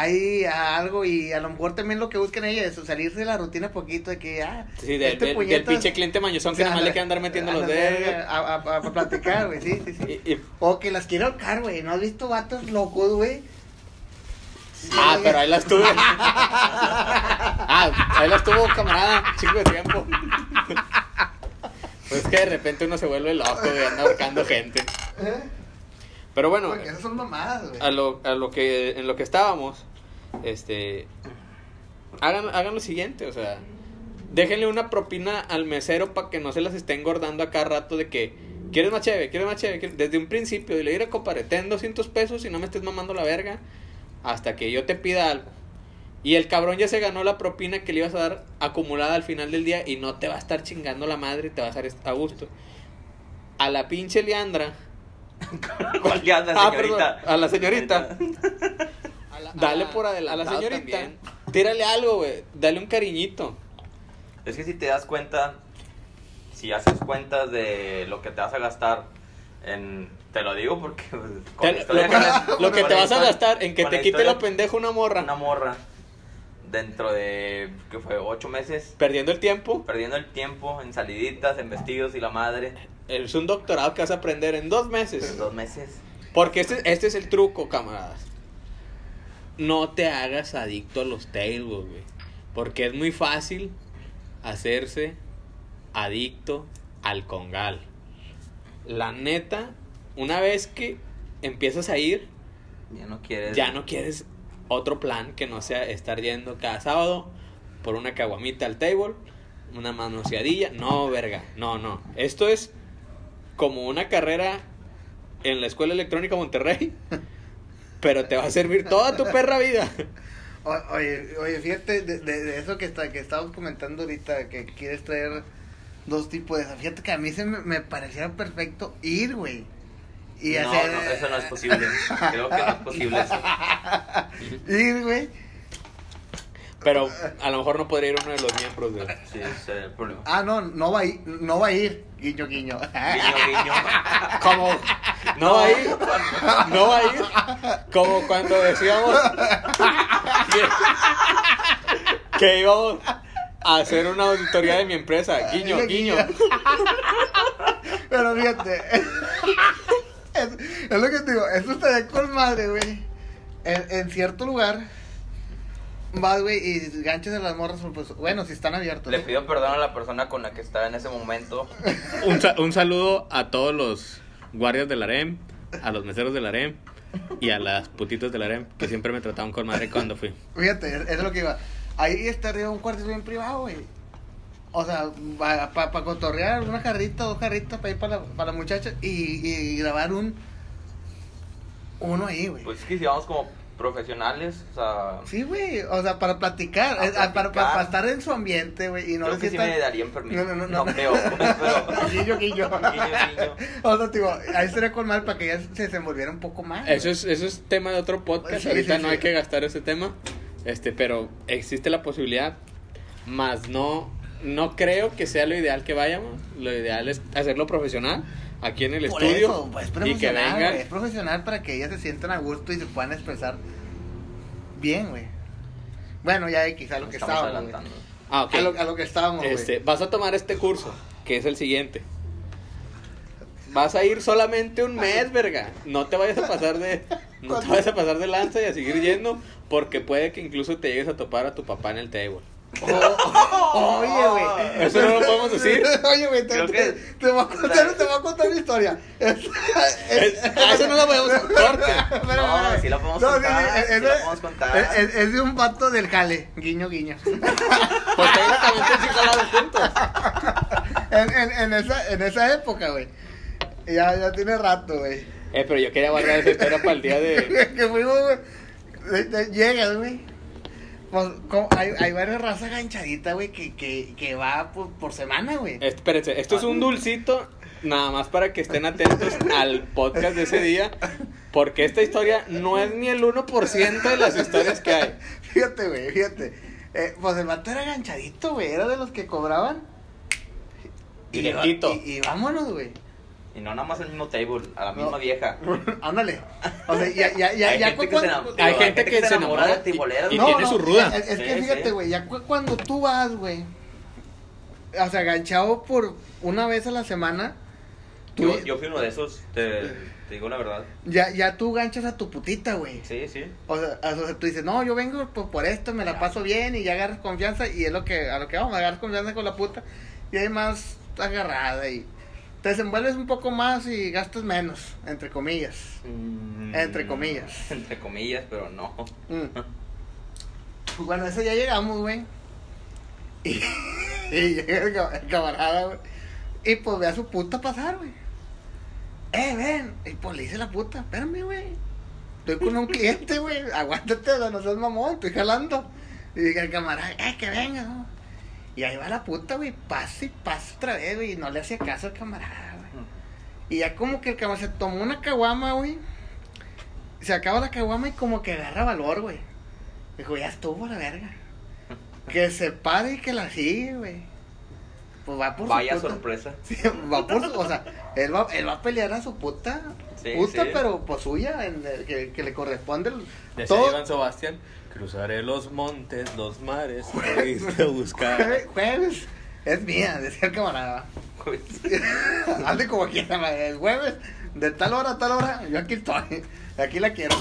hay algo y a lo mejor también lo que buscan ella es salirse de la rutina poquito de que, ah, Sí, del, este del- pinche cliente mañosón que o sea, nada más le queda andar metiendo los dedos. A, a, platicar, güey, sí, sí, sí. *laughs* Y- y- O que las quiero ahorcar, güey. ¿No has visto vatos locos, güey? ah, pero ahí las tuve. *laughs* ah, ahí las tuvo camarada, chico de tiempo. *laughs* Pues es que de repente uno se vuelve loco de andar ahorcando gente. Pero bueno, Porque esas son mamadas, güey. a lo, a lo que en lo que estábamos, este hagan, hagan lo siguiente, o sea, déjenle una propina al mesero para que no se las esté engordando a cada rato de que, ¿quieres más chévere? ¿Quieres más chévere? ¿Quieres-?" Desde un principio, y le diré, compadre, ten 200 pesos y no me estés mamando la verga hasta que yo te pida algo. Y el cabrón ya se ganó la propina que le ibas a dar acumulada al final del día y no te va a estar chingando la madre y te va a estar a gusto. A la pinche Leandra. *laughs* ¿Cuál que anda, Ah, señorita? perdón, a la señorita. Dale por A adelantado la señorita. también. Tírale algo, güey. Dale un cariñito. Es que si te das cuenta, si haces cuentas de lo que te vas a gastar en... Te lo digo porque... *laughs* con Te- la lo, que *laughs* lo que te la vas a gastar en que te la quite lo pendejo una morra. Una morra. Dentro de... que fue? ¿Ocho meses? Perdiendo el tiempo. Perdiendo el tiempo en saliditas, en vestidos y la madre. Es un doctorado que vas a aprender en dos meses. En dos meses. Porque este, este es el truco, camaradas. No te hagas adicto a los tables, güey. Porque es muy fácil hacerse adicto al congal. La neta, una vez que empiezas a ir, Ya no quieres... ya no quieres otro plan que no sea estar yendo cada sábado por una caguamita al table, una manoseadilla. No, verga, no, no. Esto es como una carrera en la Escuela Electrónica Monterrey, pero te va a servir toda tu perra vida. O- Oye, oye, fíjate de, de- de eso que está que estábamos comentando ahorita, que quieres traer dos tipos de eso. Fíjate que a mí se me, me pareciera perfecto ir, güey. Y no, hacer. no, eso no es posible. Creo que no es posible eso. *laughs* Ir, güey. Pero a lo mejor no podría ir uno de los miembros de... Sí, ese es el problema. Ah, no, no va a ir. No va a ir. Guiño, guiño. Guiño, guiño. *laughs* Como... No va a ir, no va a ir, como cuando decíamos que, que íbamos a hacer una auditoría de mi empresa. Guiño, guiño. Pero fíjate. Es, es lo que te digo. Eso estaría con madre, güey. En, en cierto lugar. Vas, güey, y ganchas de las morras. Pues, bueno, si están abiertos. Le ¿eh? pido perdón a la persona con la que estaba en ese momento. Un, sa- un saludo a todos los guardias del harem, a los meseros del harem y a las putitas del harem que siempre me trataban con madre cuando fui. Fíjate, es, es lo que iba. Ahí estaría un cuarto bien privado, güey. O sea, para pa, cotorrear una jarrita, dos jarritas para ir para la, para la muchacha y, y grabar un. Uno ahí, güey. Pues es que si vamos como profesionales, o sea. Sí, güey, o sea, para platicar, A eh, ah, Para, para, estar en su ambiente, güey, y no creo que sí me darían permiso. No, no, no, no. creo, pues, *laughs* pero. Guiño, guiño. Guiño, *laughs* guiño. O sea, digo, ahí sería con mal para que ya se desenvolviera un poco más. Eso es, eso es tema de otro podcast, Sí, ahorita sí, no sí. hay que gastar ese tema, este, pero existe la posibilidad, más no, no creo que sea lo ideal que vayamos, lo ideal es hacerlo profesional, aquí en el Por estudio, eso, pues, es y que profesional, vengan, güey, es profesional para que ellas se sientan a gusto y se puedan expresar bien, güey. Bueno, ya X, a lo que Estamos estábamos, ah, ok. A lo, a lo que estábamos. Este, vas a tomar este curso, que es el siguiente. *laughs* Vas a ir solamente un mes, verga. No te vayas a pasar de no te vayas a pasar de lanza y a seguir yendo porque puede que incluso te llegues a topar a tu papá en el table. Oh, oye, güey. *laughs* Eso no lo podemos decir. *laughs* Oye, güey, te, te, te voy a contar, te voy a contar una historia. *laughs* Es- Es- a eso no lo podemos corte. Espera, No, espera. sí la podemos No, sí, contar, sí, sí es- la es- podemos contar. Es, es- es de un vato del jale. Guiño, guiño. Pues técnicamente sí jalaron juntos. en, en, en, esa, en esa época, güey. Ya, ya tiene rato, güey. Eh, pero yo quería guardar esa historia para el día de. que fuimos, güey. Llegas, güey. Pues, hay, hay varias razas ganchaditas, güey, que, que, que va por, por semana, güey. Espérense, esto es un dulcito, nada más para que estén atentos al podcast de ese día, porque esta historia no es ni el 1% de las historias que hay. Fíjate, güey, fíjate. Eh, pues el vato era ganchadito, güey. Era de los que cobraban. Y, Directito. y, y vámonos, güey. Y no nada más el mismo table, a la No. misma vieja. *laughs* Ándale. O sea, ya, ya, ya, Hay ya gente que se cuando- enamora- Hay gente que se enamora de tiboleros. y- ¿no? tiene su ruda. Es, es que fíjate, sí. güey, ya cu- cuando tú vas, güey. O sea, ganchado por una vez a la semana. Tú, Yo, yo fui uno de esos, te, te digo la verdad. ya, ya tú ganchas a tu putita, güey. Sí, sí. O sea, o sea, tú dices, no, yo vengo por, por esto, me la paso bien y ya agarras confianza y es lo que, a lo que vamos, agarras confianza con la puta y hay más agarrada y te desenvuelves un poco más y gastas menos, entre comillas. Mm, Entre comillas. *laughs* Entre comillas, pero no. Mm. *laughs* Bueno, ese ya llegamos, güey. Y, *laughs* y llega el, ca- el camarada, güey. Y pues ve a su puta pasar, güey. Eh, ven. Y pues le dice la puta, espérame, güey. Estoy con un cliente, güey. Aguántate, no seas mamón, estoy jalando. Y dice el camarada, eh, que venga, ¿no? Y ahí va la puta, güey. Pasa y pasa otra vez, güey. Y no le hacía caso al camarada, güey. Y ya como que el camarada se tomó una caguama, güey. Se acaba la caguama y como que agarra valor, güey. Dijo, ya estuvo la verga. *laughs* Que se pare y que la sigue, güey. Pues va por Vaya su puta. sorpresa. *laughs* Sí, va por su, o sea, él va, él va a pelear a su puta. Sí, puta, sí. pero pues suya, en el- que, que le corresponde. el- todo. Sebastián, cruzaré los montes, los mares, *laughs* irte a buscar. Jueves, jueves es mía, decía el camarada. Ande *laughs* como quiera, el jueves, de tal hora a tal hora, yo aquí estoy, aquí la quiero.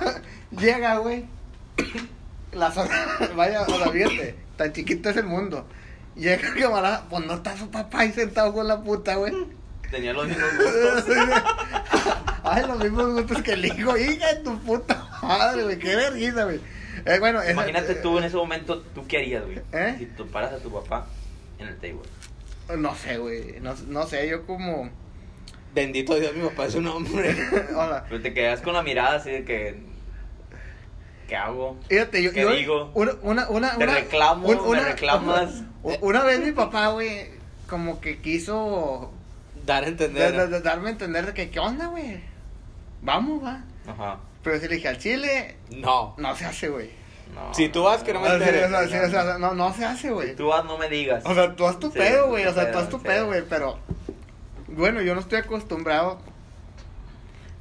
*laughs* Llega, güey. La zona, vaya, o sea, fíjate, tan chiquito es el mundo. Llega el camarada, pues no está su papá ahí sentado con la puta, güey. Tenía los mismos gustos. Ay, los mismos gustos que el hijo, hija de tu puta madre, güey, qué vergüenza, güey. Eh, bueno, esa- Imagínate tú en ese momento, ¿tú qué harías, güey? ¿Eh? Si tú paras a tu papá en el table. No sé, güey, no, no sé, yo como... Bendito Dios, mi papá es un hombre. *laughs* Hola. Pero te quedas con la mirada así de que. ¿Qué hago? Fíjate, yo, ¿Qué yo- digo? Una, una, una, Te una- reclamo, un- me reclamas. Una, una vez mi papá, güey, como que quiso Dar a de- entender. de- de darme a entender de que, ¿qué onda, güey? Vamos, va. Ajá. Pero si le dije al chile, No. no se hace, güey. No, Si tú vas, que no me O sea, entere. o sea, sí, o sea, no, no se hace, güey. Si tú vas, no me digas. O sea, tú haz tu Sí, pedo, güey. O sea, tú haz tu sí. pedo, güey. Pero, bueno, yo no estoy acostumbrado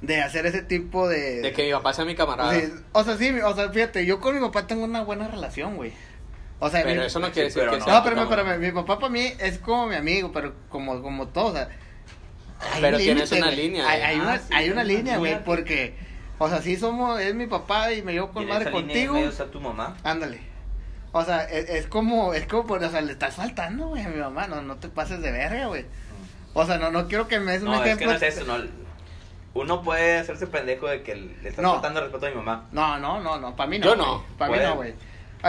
de hacer ese tipo de. De que mi papá sea mi camarada. Sí, o sea, sí, o sea, fíjate, yo con mi papá tengo una buena relación, güey. O sea, Pero mi- eso no quiere decir pero que no. sea No, tu espérame, camarada. espérame. Mi papá para mí es como mi amigo, pero como, como todo, o sea. hay Pero un tienes límite, una güey. línea, Hay, eh. hay Ah, una, sí, hay una línea, güey, porque, o sea, sí somos, es mi papá y me llevo con madre contigo. medio está tu mamá. Ándale. O sea, es, es como, es como, por- o sea, le estás faltando, güey, a mi mamá, no, no te pases de verga, güey. O sea, no, no quiero que me des un No, es que ejemplo. no es eso, no. Uno puede hacerse pendejo de que le estás No. faltando respeto a mi mamá. No, no, no, no, para mí no. Yo no. Para mí no, güey. Es,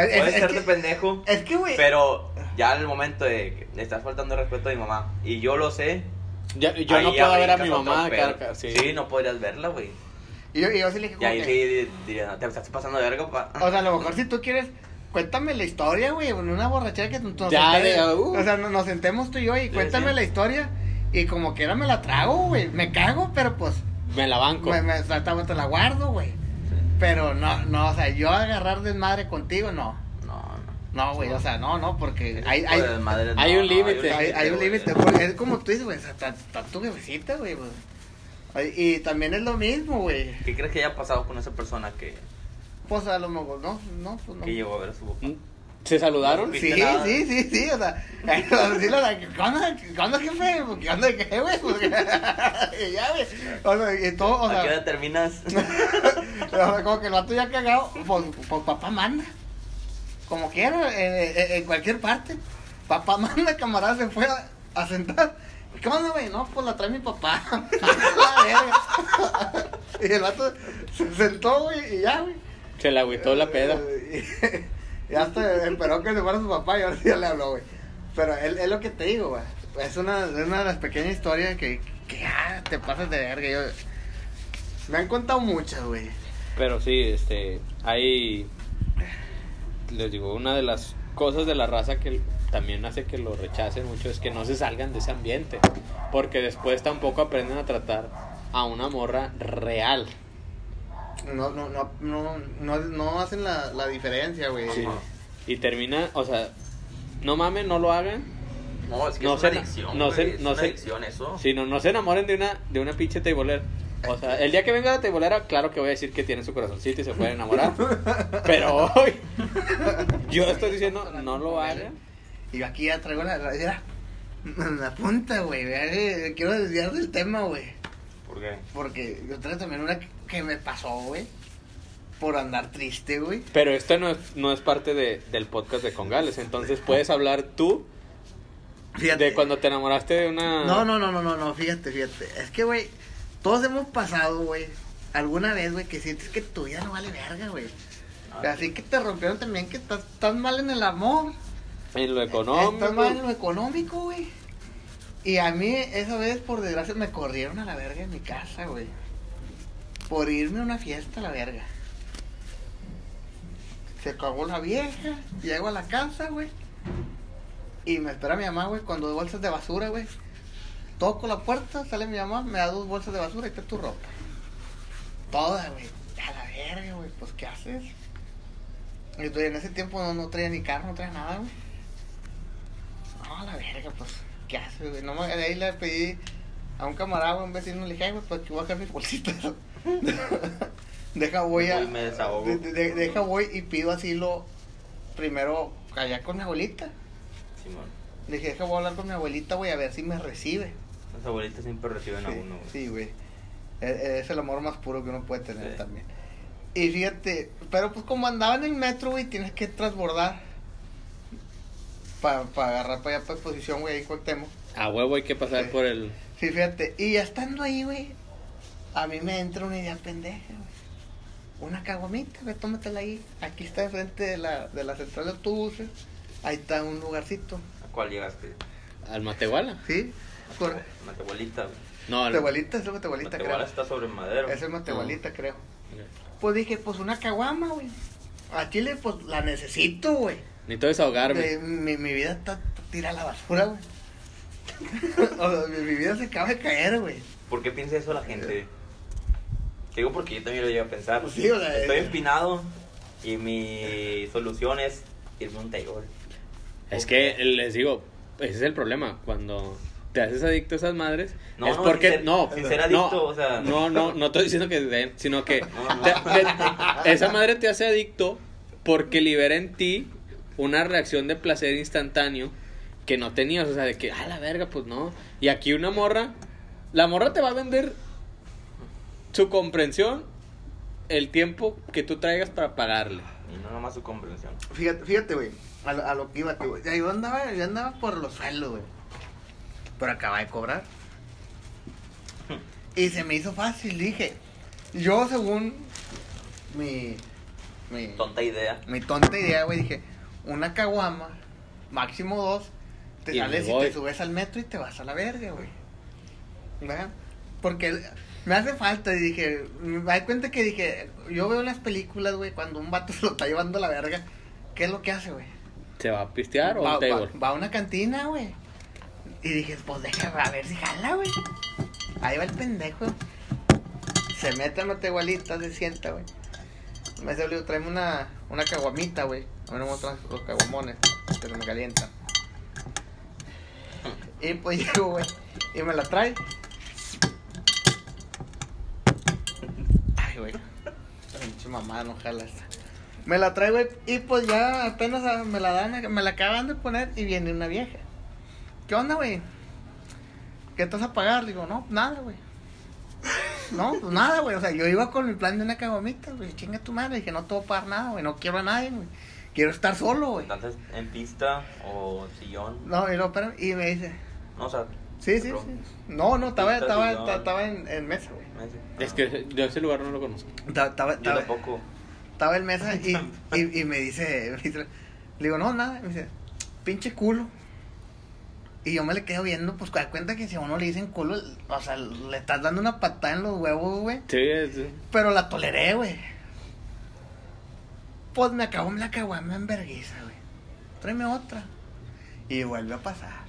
es- Puedes es serte que, pendejo, es que, güey. pero ya en el momento de que le estás faltando respeto a mi mamá y yo lo sé. Yo, yo no ya puedo ver a mi mamá. cara- sí. sí, no podrías verla, güey. Y yo, y yo sí le dije, Y ahí que- sí diría, no, te estás pasando de verga, papá. O sea, a lo mejor si tú quieres, cuéntame la historia, güey, en una borrachera que nos Ya, de- uh. O sea, no- nos sentemos tú y yo y cuéntame sí. la historia. Y como quiera me la trago, güey. Me cago, pero pues, Me la banco. me, me, te la guardo, güey. Pero no, no, o sea, yo agarrar desmadre contigo, no. No, no. No, güey, o sea, no, no, porque hay, hay, hay un límite. hay, hay un güey. límite. porque Es como tú dices, güey, o sea, está, está tu jefecita, güey. pues. Y también es lo mismo, güey. ¿Qué crees que haya pasado con esa persona que, Pues a lo mejor, no, no, pues no. que llegó a ver a su papá? ¿Se saludaron? No, Sí, sí, sí, sí, o sea, *laughs* sí, la, ¿qué onda, jefe? ¿Qué onda, qué, güey? *laughs* Ya, güey, o sea, y todo, o ¿A qué hora sea, terminas? *laughs* o sea, como que el vato ya cagado, pues, pues papá manda, como quiera, en, en- en cualquier parte, papá manda, camarada, se fue a, a sentar, ¿qué onda, güey? No, pues la trae mi papá, *laughs* La verga. y el vato se sentó, güey, y ya, güey. Se le agüitó la peda. *laughs* Y hasta esperó que se fuera su papá y ahora sí ya le habló, güey. Pero es, es lo que te digo, güey. Es una, es una de las pequeñas historias que, que ah, te pasas de verga. Yo, me han contado muchas, güey. Pero sí, este, hay, les digo, una de las cosas de la raza que también hace que lo rechacen mucho es que no se salgan de ese ambiente, porque después tampoco aprenden a tratar a una morra real. No, no, no, no, no, no hacen la, la diferencia, güey. Sí. Y termina, o sea, no mamen, no lo hagan, No, es que No es una se- adicción, no se- es no una se- adicción eso. sino no se enamoren de una, de una pinche teibolera. O sea, el día que venga la teibolera, claro que voy a decir que tiene su corazoncito y se puede enamorar. *laughs* Pero hoy, yo estoy diciendo, no lo hagan. Y yo aquí ya traigo la, la, mira, *laughs* la punta, güey. vea, Quiero desviar del tema, güey. ¿Por qué? Porque yo traigo también una que, me pasó, güey. Por andar triste, güey. Pero esto no es, no es parte de, del podcast de Congales, entonces puedes hablar tú Fíjate. de cuando te enamoraste de una... No, no, no, no, no, no, fíjate, fíjate. Es que, güey, todos hemos pasado, güey, alguna vez, güey, que sientes que tu vida no vale verga, güey. Ah, Así que te rompieron también que estás, estás mal en el amor. En lo económico. mal en lo económico, güey. Y a mí, esa vez, por desgracia, me corrieron a la verga en mi casa, güey. Por irme a una fiesta a la verga. Se cagó la vieja, llego a la casa, güey. Y me espera mi mamá, güey, con dos bolsas de basura, güey. Toco la puerta, sale mi mamá, me da dos bolsas de basura y está tu ropa. Toda, güey. A la verga, güey, pues ¿qué haces? Y tú, en ese tiempo no, no traía ni carro, no traía nada, güey. No, a la verga, pues, ¿qué haces, güey? No, de ahí le pedí a un camarada, un vecino, le dije, "Ay, pues que voy a dejar mis bolsitas. *laughs* deja voy a... Voy y me desahogo. de- de- deja voy y pido asilo primero allá con mi abuelita. Simón. Le dije, deja voy a hablar con mi abuelita, güey, a ver si me recibe. Las abuelitas siempre reciben a uno, güey. Sí, güey. E- Es el amor más puro que uno puede tener Sí. también. Y fíjate, pero pues como andaba en el metro, güey, tienes que transbordar. Para agarrar para allá para exposición, güey, ahí Cuauhtémoc. A huevo hay que pasar Sí. por el. Sí, fíjate. Y ya estando ahí, güey, a mí me entra una idea pendeja, güey. Una caguamita, güey, tómatela ahí. Aquí está enfrente de la, de la central de autobuses. Ahí está un lugarcito. ¿A cuál llegaste? Al Matehuala. ¿Sí? Por... Matehualita, güey. No, al- Matehualita, es el Matehualita, creo. Matehuala está sobre madero. Es el Matehualita, creo. Pues dije, pues una caguama, güey. A Chile, pues la necesito, güey. Necesito desahogarme. De- Mi, mi vida está tira a la basura, güey. *laughs* o sea, mi, mi vida se acaba de caer, güey. ¿Por qué piensa eso la gente? Te digo porque yo también lo llegué a pensar. Pues sí, o sea, Estoy eh. empinado y mi solución es irme a un table. Es que les digo, ese es el problema. Cuando te haces adicto a esas madres, No, es no, porque. sin ser- no, sin ser no, adicto, o sea. No, no, no estoy diciendo que den, sino que. *laughs* No, no. te- te- esa madre te hace adicto porque libera en ti una reacción de placer instantáneo que no tenías. O sea, de que, ah, la verga, pues no. Y aquí una morra. La morra te va a vender su comprensión el tiempo que tú traigas para pagarle. Y no nomás su comprensión. Fíjate, fíjate, güey. A, lo- a lo que iba. Ya yo andaba, yo andaba por los suelos, güey. Pero acaba de cobrar. Y se me hizo fácil, dije. Yo, según mi. Mi, Tonta idea. mi tonta idea, güey, dije. Una caguama, máximo dos. Te Y sales y te subes al metro y te vas a la verga, güey. ¿Verdad? Porque me hace falta, y dije, me da cuenta que dije, yo veo las películas, güey, cuando un vato *laughs* se lo está llevando a la verga, ¿qué es lo que hace, güey? ¿Se va a pistear o Va, un table? va- va a una cantina, güey. Y dije, pues déjame a ver si jala, güey. Ahí va el pendejo. Se mete a la tegualita, se sienta, güey. Me dice, "Olivo, tráeme una, una caguamita, güey. A mí no me gustan los caguamones, se me calientan. Y pues *laughs* llego, güey. Y me la trae. Ay, güey. Pinche mamá, no jala esta. Me la trae, güey. Y pues ya apenas ah, me la dan, me la acaban de poner y viene una vieja. ¿Qué onda, güey? ¿Qué vas a pagar? Digo, no, nada, güey. No, pues nada, güey. O sea, yo iba con mi plan de una caguamita, güey. Chinga tu madre. Dije, no te voy a pagar nada, güey. No quiero a nadie, güey. Quiero estar solo, güey. Entonces, en pista o sillón. No, y, espérame, y me dice, No, o sea. sí, sí, sí. No, no, estaba, Pista, estaba, estaba, estaba en, en mesa, güey. Es que yo ese lugar no lo conozco. Estaba, estaba, Yo estaba, tampoco. estaba en mesa y, *laughs* y, y me dice, me dice- le digo, no, nada. Me dice, pinche culo. Y yo me le quedo viendo, pues, da cuenta que si a uno le dicen culo, o sea, le estás dando una patada en los huevos, güey. Sí, es- Pero la toleré, güey. Pues me acabó la caguama en vergüenza, güey. Tráeme otra. Y vuelve a pasar.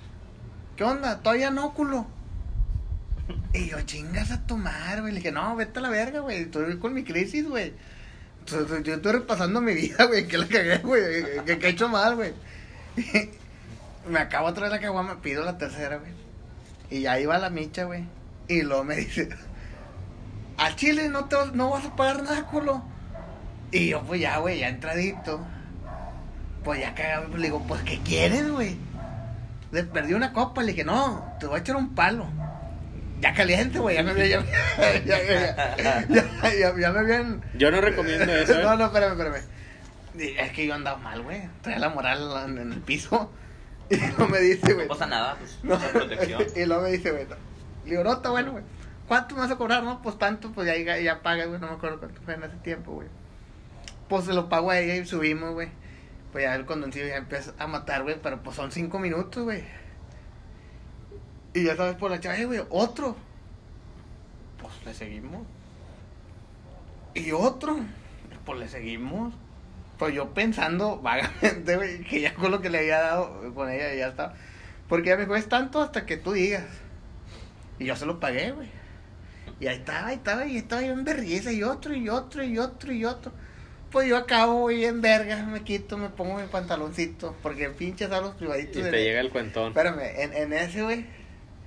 ¿Qué onda? Todavía no, culo. *laughs* Y yo, chingas a tomar, güey. Le dije, no, vete a la verga, güey. Estoy con mi crisis, güey. Yo estoy repasando mi vida, *laughs* güey. Que la cagué, güey. Que, que he hecho mal, güey. *laughs* Me acabo de traer la caguama, pido la tercera, güey. Y ya iba la micha, güey. Y luego me *laughs* dice, al chile no te vas, no vas a pagar nada, culo. Y yo, pues ya, güey, ya entradito. Pues ya cagado, pues, le digo, pues, ¿qué quieres, güey? Le perdí una copa, le dije, no, te voy a echar un palo. Ya caliente, güey, ya me había, ya, me habían... Yo no recomiendo eso. *laughs* ¿eh? No, no, espérame, espérame. Es que yo andaba mal, güey. Traía la moral en el piso. Y no me dice, güey. No pasa nada, pues. No. protección. *laughs* y luego me dice, güey, no. le digo, no, está bueno, güey. ¿Cuánto me vas a cobrar? No, pues tanto, pues ya, ya pagas, güey. No me acuerdo cuánto fue en ese tiempo, güey. Pues se lo pago a ella y subimos, güey. Pues ya el condoncillo ya empieza a matar, güey, pero pues son cinco minutos, güey. Y ya sabes por la chava, "Eh, güey, otro. Pues le seguimos. Y otro. Pues le seguimos. Pues yo pensando *laughs* vagamente, güey, que ya con lo que le había dado con ella ya estaba. Porque ella me dijo, es tanto hasta que tú digas. Y yo se lo pagué, güey. Y ahí estaba, ahí estaba, y estaba yo en berrieza, y otro, y otro, y otro, y otro. Pues yo acabo, güey, en verga, me quito, me pongo mi pantaloncito, porque pinches a los privaditos. Y de- te llega el cuentón. Espérame, en, en ese, güey.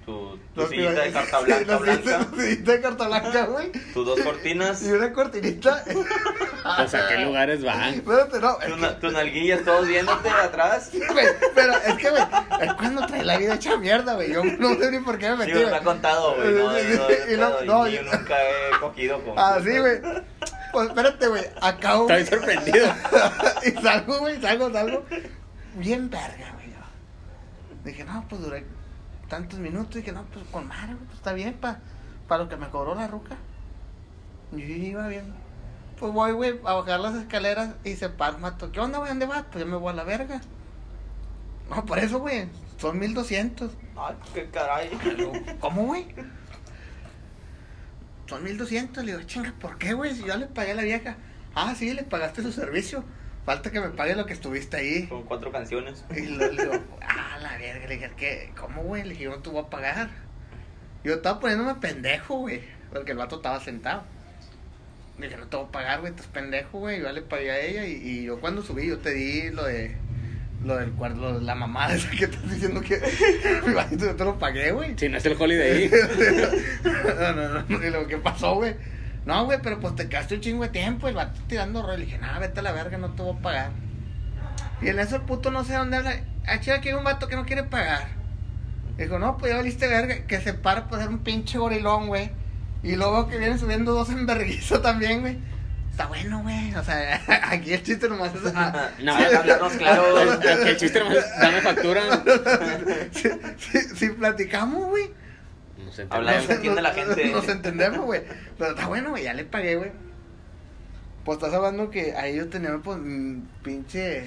Tu, tu sillita de carta blanca, los blanca. sillita- *laughs* sillita de carta blanca, güey. Tus dos cortinas. Y una cortinita. Pues a qué lugares van. Espérate, no, Tus, na- tus nalguillas todos viéndote atrás. güey, pero es que, güey, es cuando trae la vida hecha mierda, güey. Yo no sé ni por qué me Sí, metí, me güey. ha contado, güey. No, no, no, yo- nunca he cogido con. Ah, sí, güey. Pues espérate, güey. Acabo. Estoy sorprendido. *laughs* y salgo, güey, salgo, salgo. Bien verga, güey. yo. Dije, no, pues duré tantos minutos. Dije, no, pues con madre, pues está bien para pa lo que me cobró la ruca. Y yo iba bien. Pues voy, güey, a bajar las escaleras y se para, mato. ¿Qué onda, güey? ¿Dónde vas? Pues yo me voy a la verga. No, por eso, güey. Son 1200. Ay, qué caray. *laughs* ¿Cómo, güey? Son 1200. Le digo, chinga, ¿por qué, güey? Si yo le pagué a la vieja. Ah, sí, le pagaste su servicio. Falta que me pague lo que estuviste ahí. Con cuatro canciones. Y lo- le digo, ah, la verga. Le dije, ¿qué? ¿Cómo, güey? Le dije, yo no te voy a pagar. Yo estaba poniéndome pendejo, güey. Porque el vato estaba sentado. Le dije, no te voy a pagar, güey, estás pendejo, güey. Yo ya le pagué a ella. Y, y yo cuando subí, yo te di lo de. Lo del cuarto, lo de la mamá esa que estás diciendo que. Mi bajito, yo te lo pagué, güey. Si no es el Holiday no, no, no. Y lo que pasó, güey. No, güey, pero pues te quedaste un chingo de tiempo. El vato tirando rollo. Le dije, nada, vete a la verga, no te voy a pagar. Y en eso el puto no sé dónde habla. Ah, chica, aquí hay un vato que no quiere pagar. Dijo, no, pues ya valiste verga. Que se para por ser un pinche gorilón, güey. Y luego que vienen subiendo dos en vergüenza también, güey. Está bueno, güey. O sea, *laughs* aquí el chiste nomás es. ah, No, que hablarnos claro. El, chiste nomás es, dame factura. si, si- si platicamos, güey. No sé. Habla- Nos- entiende la *laughs* nos- gente. Nos entendemos, güey. Pero está bueno, güey. Ya le pagué, güey. Pues estás hablando que ahí yo tenía, pues, pinche.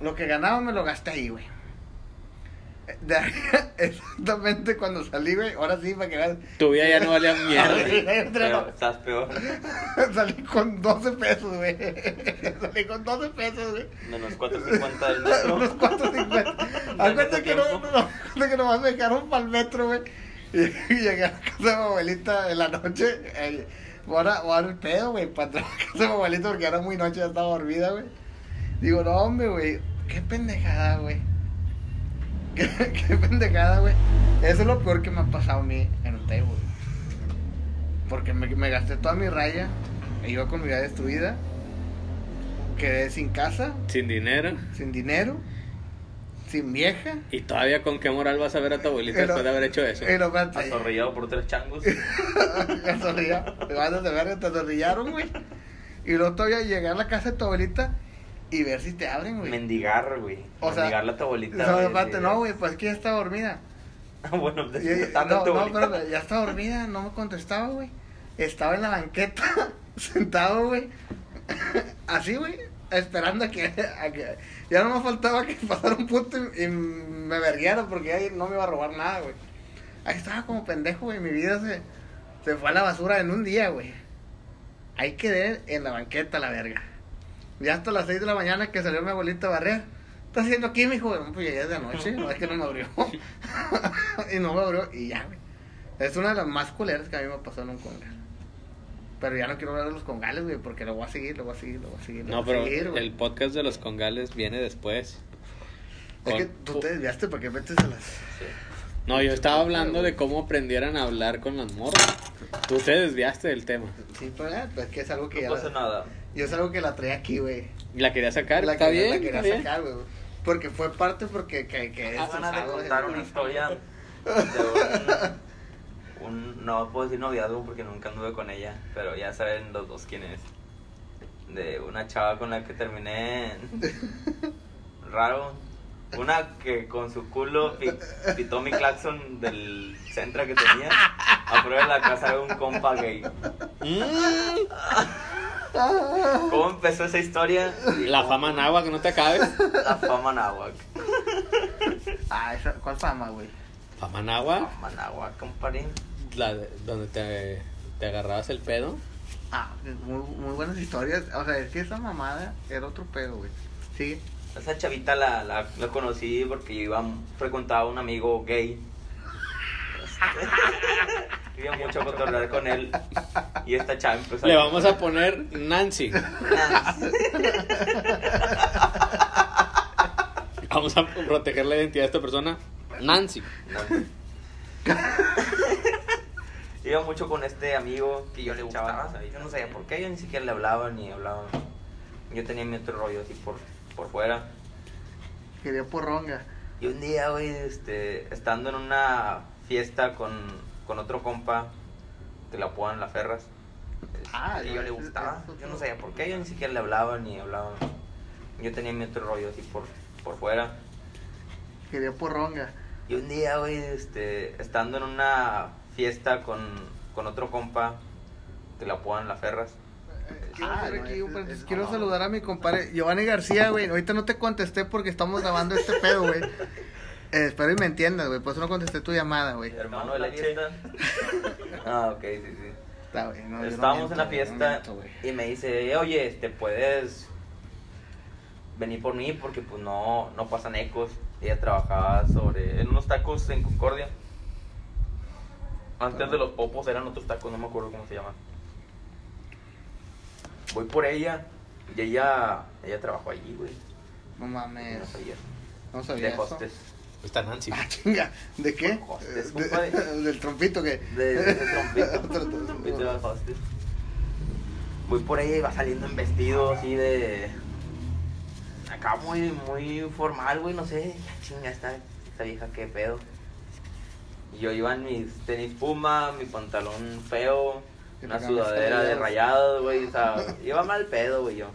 Lo que ganaba me lo gasté ahí, güey. De ahí, *laughs* exactamente cuando salí, güey. Ahora sí, para que veas. Tu vida ya no valía *laughs* mierda. Pero estás peor. Salí con 12 pesos, güey. Salí con 12 pesos, güey. De los 4.50 del metro. Unos 450. Acuérdate que no, no, acuérdate que nomás me dejaron para el metro, güey. *laughs* Y, llegué a la casa de mi abuelita en la noche. Eh, voy, a, voy a dar el pedo, güey, para entrar a la casa de mi abuelita porque era muy noche, ya estaba dormida, güey. Digo, no, hombre, güey. Qué pendejada, güey. *laughs* Qué, qué pendejada, güey. Eso es lo peor que me ha pasado a mí en un table. Porque me, me gasté toda mi raya. e Iba con mi vida destruida. Quedé sin casa, Sin dinero. sin dinero, sin vieja. Y todavía con qué moral vas a ver a tu abuelita después de haber hecho eso. Azorrillado por tres changos. *laughs* Me zorrilla. Te vas a ver, te zorrillaron, güey. Y luego todavía llegar a la casa de tu abuelita y ver si te abren, güey. Mendigar, güey. O sea, Mendigarle a tu abuelita. No, güey, no, güey, pues que ya está dormida. *laughs* bueno, despertando no, a tu no, pero ya está dormida, no me contestaba, güey. Estaba en la banqueta, *laughs* sentado, güey. Así, güey, esperando a que, a que- Ya no me faltaba que *laughs* pasara un puto y, y me verguiera porque ahí no me iba a robar nada, güey. Ahí estaba como pendejo, güey. Mi vida se, se fue a la basura en un día, güey. Ahí quedé en la banqueta, la verga. Ya hasta las 6 de la mañana que salió mi abuelita a barrer. ¿Qué estás haciendo aquí, mijo? No, pues llegué de noche, no es que no me abrió. *laughs* *laughs* y no me abrió y ya, güey. Es una de las más culeras que a mí me pasó en un congal. Pero ya no quiero hablar de los congales, güey, porque lo voy a seguir, lo voy a seguir, lo voy a seguir. lo No, voy a pero seguir, güey. el podcast de los congales viene después. Es que tú te desviaste porque metes a las... Sí. No, yo estaba hablando de cómo aprendieran a hablar con las morras. Tú te desviaste del tema. Sí, pero eh, pues que es algo que No ya... pasa nada. Yo es algo que la traía aquí, güey. Y la quería sacar. La está quería- bien, La quería está bien. sacar, güey. Porque fue parte porque que, que Tengo ganas de usado, contar es- una historia *laughs* de un, un- No puedo decir noviazgo porque nunca anduve con ella, pero ya saben los dos quién es. De una chava con la que terminé *laughs* raro. Una que con su culo pi- pitó mi claxon del centro que tenía afuera de la casa de un compa gay. ¿Cómo empezó esa historia? Y La fama en agua, que no te acabes. La fama náhuac. Ah, esa, ¿cuál fama, güey? Fama en agua, Fama náhuac, compadre. la de- donde te, te agarrabas el pedo. Ah, muy, muy buenas historias. O sea, es que esa mamada era otro pedo, güey. Sí. Esa chavita la, la, la conocí porque yo iba, frecuentaba a un amigo gay. *laughs* iba mucho a cotorrear con él. Y esta chava empezó Le vamos a poner Nancy. *laughs* Vamos a proteger la identidad de esta persona. Nancy. Iba mucho con este amigo que yo le gustaba. Yo no sabía por qué, yo ni siquiera le hablaba ni hablaba. Yo tenía mi otro rollo así por, por fuera. Quería porronga. Y un día, güey, este, estando en una fiesta con, con otro compa que la apodan La Ferras. este, Ah, y yo le gustaba. Yo no sabía por qué, yo ni siquiera le hablaba ni hablaba. Yo tenía mi otro rollo así por, por fuera. Quería porronga. Y un día, güey, este, estando en una fiesta con, con otro compa que la apodan La Ferras. Quiero, Ah, hacer no, aquí es- un paréntesis. es- Quiero no, saludar a mi compadre Giovanni García, güey. Ahorita no te contesté porque estamos grabando este pedo, güey. *laughs* Eh, espero y me entiendas, güey. Por eso no contesté tu llamada, güey. Hermano de leche. *laughs* ah, ok, sí, sí. Está, güey. no, yo no Estábamos miento, en la fiesta miento, y me dice, oye, este, puedes venir por mí porque pues no, no pasan ecos. Ella trabajaba sobre, en unos tacos en Concordia. Antes de los popos eran otros tacos, no me acuerdo cómo se llaman. Voy por ella y ella, ella trabajó allí, güey. No mames. No sabía. No sabía De eso. hostes. Está Nancy. Ah, chinga. ¿De qué? Hostes, De- compadre. *laughs* del trompito que. De, de ese trompito. *laughs* Trompito de hostes. Voy por ella y va saliendo en vestido así de. Acá muy, muy formal, güey, no sé. Ya chinga, esta, esta vieja, qué pedo. Y yo iba en mis tenis puma, mi pantalón feo, una sudadera de rayados, güey, o sea, iba mal pedo, güey, yo.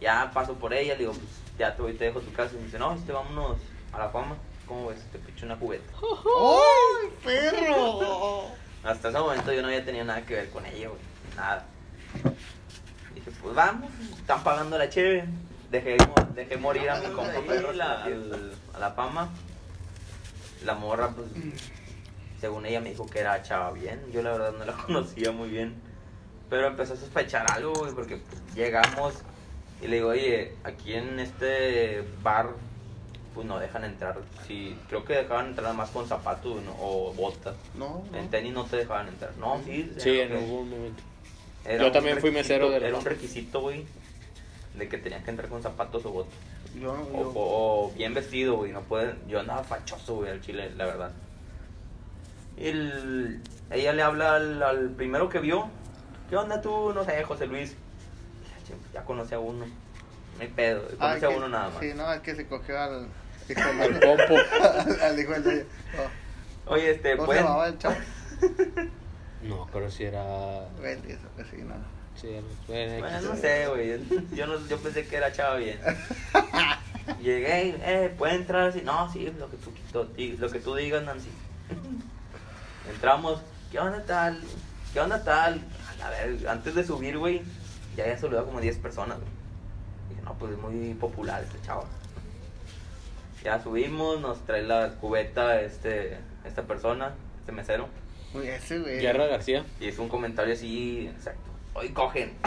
Ya paso por ella, le digo, pues ya te voy, te dejo tu casa. Y me dice, no, este, vámonos a la fama. ¿Cómo ves? Te picho una cubeta. ¡Ay, perro! *laughs* Hasta ese momento yo no había tenido nada que ver con ella, güey. Nada. Dije, pues vamos, están pagando la cheve. Dejé, dejé morir a mi compa ahí, la- al- a la fama. La morra, pues, según ella me dijo que era chava bien. Yo la verdad no la *laughs* conocía muy bien. Pero empezó a sospechar algo, güey, porque pues, llegamos y le digo, oye, aquí en este bar, pues no dejan entrar. Sí, creo que dejaban entrar más con zapatos ¿no? o botas. No, En tenis no te dejaban entrar. No, sí. Sí, en un momento. era Yo también fui mesero de la Era un requisito, güey, de que tenías que entrar con zapatos o botas. Yo, O, yo- o- o bien vestido, güey. No pueden. Yo andaba fachoso, güey, al chile, la verdad. Y el- ella le habla al, al primero que vio. ¿Qué onda tú? No sé, José Luis. Ya, che, Ya conoce a uno. No hay pedo. Ah, Conoce a que- uno nada más. Sí, no, es que se cogió al. *laughs* *laughs* hijo del- compo. al hijo del. No. Oye, este, ¿Cómo se pueden. llamaba el chavo? *laughs* No, pero si era. Güey, eso que sí, no. Sí, bueno, no sé, güey. Yo, no, yo pensé que era chava bien. *laughs* Llegué, eh, ¿puede entrar así? No, sí, lo que tú, lo, lo que tú digas, Nancy. Entramos, ¿qué onda tal? ¿Qué onda tal? A ver, antes de subir, güey, ya había saludado como 10 personas, güey. Dije, no, pues es muy popular este chavo. Ya subimos, nos trae la cubeta este, esta persona, este mesero. Uy, ese, güey. Guerra García. Y es un comentario así, exacto. Hoy cogen. *laughs*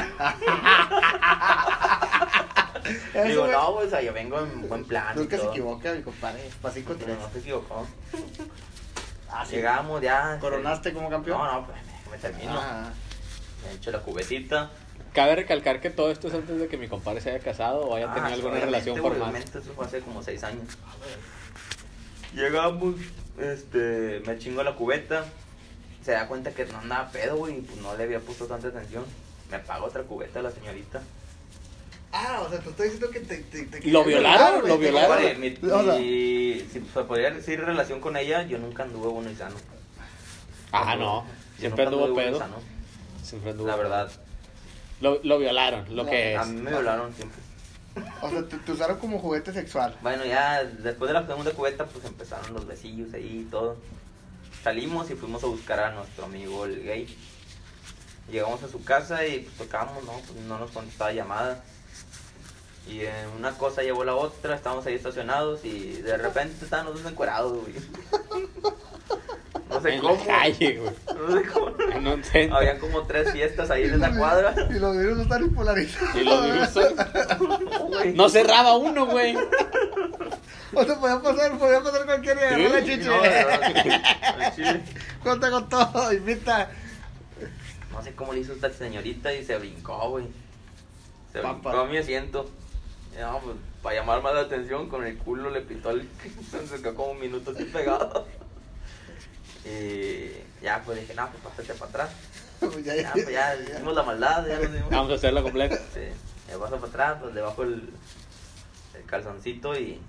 Digo, güey, no, pues, o sea, yo vengo en buen plan. Nunca se equivoca, mi compadre. Cinco Pero tres. no se equivocó. *laughs* Ah, sí. Llegamos ya. ¿Coronaste como campeón? No, no, pues me termino. Ah, Me he hecho la cubetita. Cabe recalcar que todo esto es antes de que mi compadre se haya casado o haya tenido Ah, alguna obviamente, relación güey, formal. obviamente, Eso fue hace como seis años. Llegamos, este, me chingo la cubeta. Se da cuenta que no andaba pedo, güey, y pues no le había puesto tanta atención. Me paga otra cubeta la señorita. Ah, o sea, te estoy diciendo que te. te, te ¿Lo violaron? güey, ¿Lo violaron? Compadre, mi, O sea, mi- si se podría decir relación con ella, yo nunca anduve bueno y sano. Ah, no. Yo Siempre anduvo pedo. sano, Siempre anduvo La verdad. Lo, lo violaron, lo No, que A es. mí me violaron siempre. O sea, te, te usaron como juguete sexual. Bueno, ya después de la segunda cubeta, pues empezaron los besillos ahí y todo. Salimos y fuimos a buscar a nuestro amigo el gay. Llegamos a su casa y pues, tocamos, ¿no? Pues, no nos contestaba llamada. Y en una cosa llevó la otra, estábamos ahí estacionados y de repente estaban los dos encuerados, güey. No sé en cómo. la calle, güey. No sé cómo. Habían como tres fiestas ahí en esa cuadra. Y los virus están impolarizados. Y los virus. *laughs* No cerraba uno, güey. O sea, podía pasar, podía pasar cualquier día. Sí, ¿no? La chiche. no, al. Cuenta con todo, invita. No sé cómo le hizo esta señorita y se brincó, güey. Se Papa. brincó a mi asiento. Y, no, pues, para llamar más la atención, con el culo le pitó el... *laughs* Se quedó como un minuto así pegado. *laughs* Y ya, pues dije, no, pues pásate para atrás. Pues ya, Ya, pues ya hicimos la maldad, ya nos dimos. Vamos a hacerla completa. Sí, me paso para atrás, pues debajo el, el calzoncito y...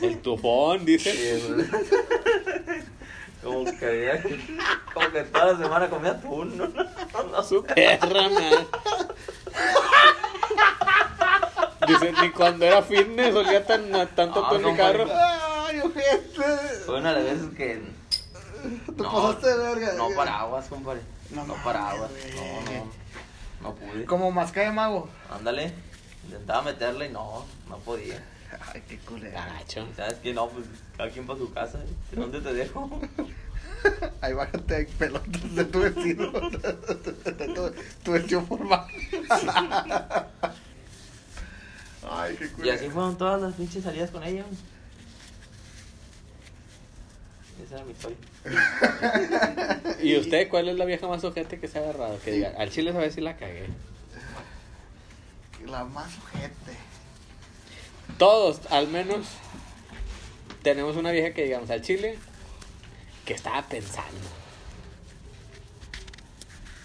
El tufón, dice. pues, como que como que toda la semana comía atún, ¿no? *laughs* No. Su perra, man. Dice, ni cuando era fitness olía tan, tanto Ah, con mi no, carro. Ay, ojete. Fue una de las veces que. Te pasaste de verga. No para aguas, compadre. No No, mames, para aguas. güey. No, no. No pude. Como masca de mago. Ándale. Intentaba meterle y no, no podía. Ay, qué culera. Gacho. ¿Sabes qué? No, pues cada quien para su casa. ¿Dónde te dejo? *laughs* Ahí bájate hay pelotas de tu. De tu, *laughs* tu vestido formal. *laughs* Ay, qué Y culera. así fueron todas las pinches salidas con ella. Esa era mi historia. ¿Y usted cuál es la vieja más ojete que se ha agarrado? Que diga, al chile a ver si la cagué. La más ojete. Todos, al menos, tenemos una vieja que digamos al chile que estaba pensando.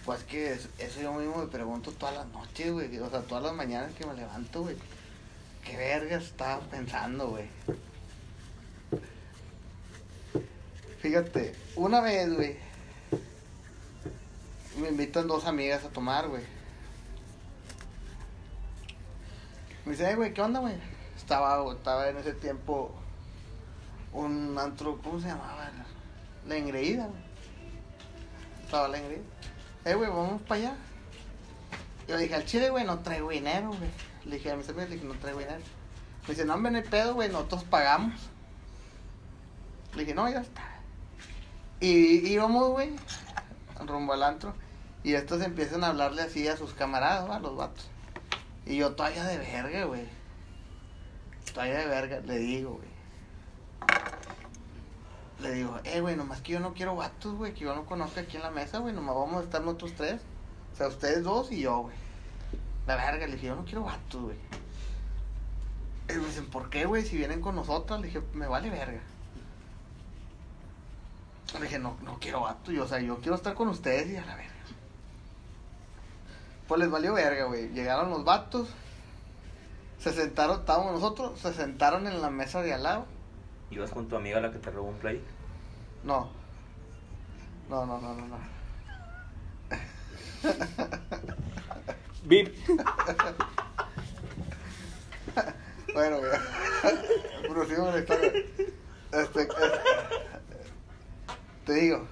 Pues que es- eso yo mismo me pregunto todas las noches, güey. O sea, todas las mañanas que me levanto, güey. ¿Qué vergas estaba pensando, güey? Fíjate, una vez, güey. Me invitan dos amigas a tomar, güey. Me dice, "Eh, güey, ¿qué onda, güey? Estaba, estaba en ese tiempo un antro, ¿cómo se llamaba? La engreída. Estaba la engreída. Eh, güey, vamos para allá. Yo le dije, al chile, güey, no traigo dinero, güey. Le dije a mis amigos, le dije, no traigo dinero. Me dice, no, hombre, no pedo, güey, nosotros pagamos. Le dije, no, ya está. Y íbamos, güey, rumbo al antro. Y estos empiezan a hablarle así a sus camaradas, a los vatos. Y yo todavía de verga, güey. Todavía de verga, le digo, güey. Le digo, eh, güey, nomás que yo no quiero vatos, güey, que yo no conozca aquí en la mesa, güey, nomás vamos a estar nosotros tres. O sea, ustedes dos y yo, güey. La verga, le dije, yo no quiero vatos, güey. Y me dicen, ¿por qué, güey? Si vienen con nosotros, le dije, me vale verga. Le dije, no, no quiero vatos, yo, o sea, yo quiero estar con ustedes y a la verga. Pues les valió verga, güey. Llegaron los vatos, se sentaron, estábamos nosotros, se sentaron en la mesa de al lado. ¿Ibas con tu amiga la que te robó un play? No. No, no, no, no, no. Bip. Bueno, con la historia. Este, eh, te digo.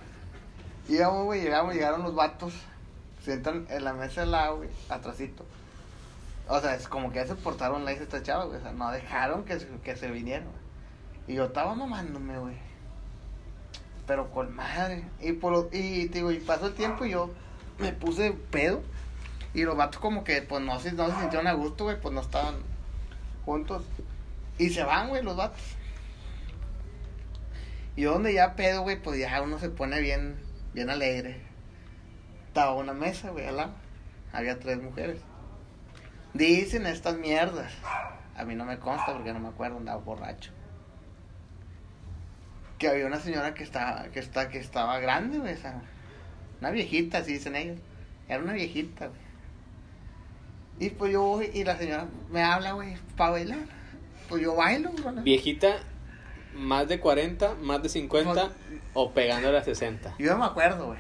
Llegamos, güey, llegamos, llegaron los vatos. Se sientan en la mesa del lado, güey, atrasito. O sea, es como que ya se portaron la esta chava, güey. O sea, no dejaron que que se vinieran. Y yo estaba mamándome, güey. Pero con madre. Y, por, y, digo, y pasó el tiempo y yo me puse pedo. Y los vatos como que, pues, no se, no se sintieron a gusto, güey. Pues no estaban juntos. Y se van, güey, los vatos. Y donde ya pedo, güey, pues ya uno se pone bien, bien alegre. Estaba una mesa, güey, al lado. Había tres mujeres. Dicen estas mierdas. A mí no me consta porque no me acuerdo, andaba borracho. Que había una señora que estaba, que está, que estaba grande, güey, o sea, una viejita, así dicen ellos. Era una viejita, güey. Y pues yo voy y la señora me habla, güey, para bailar. Pues yo bailo, güey. Viejita, más de 40, más de 50 o pegándole a 60. Yo no me acuerdo, güey.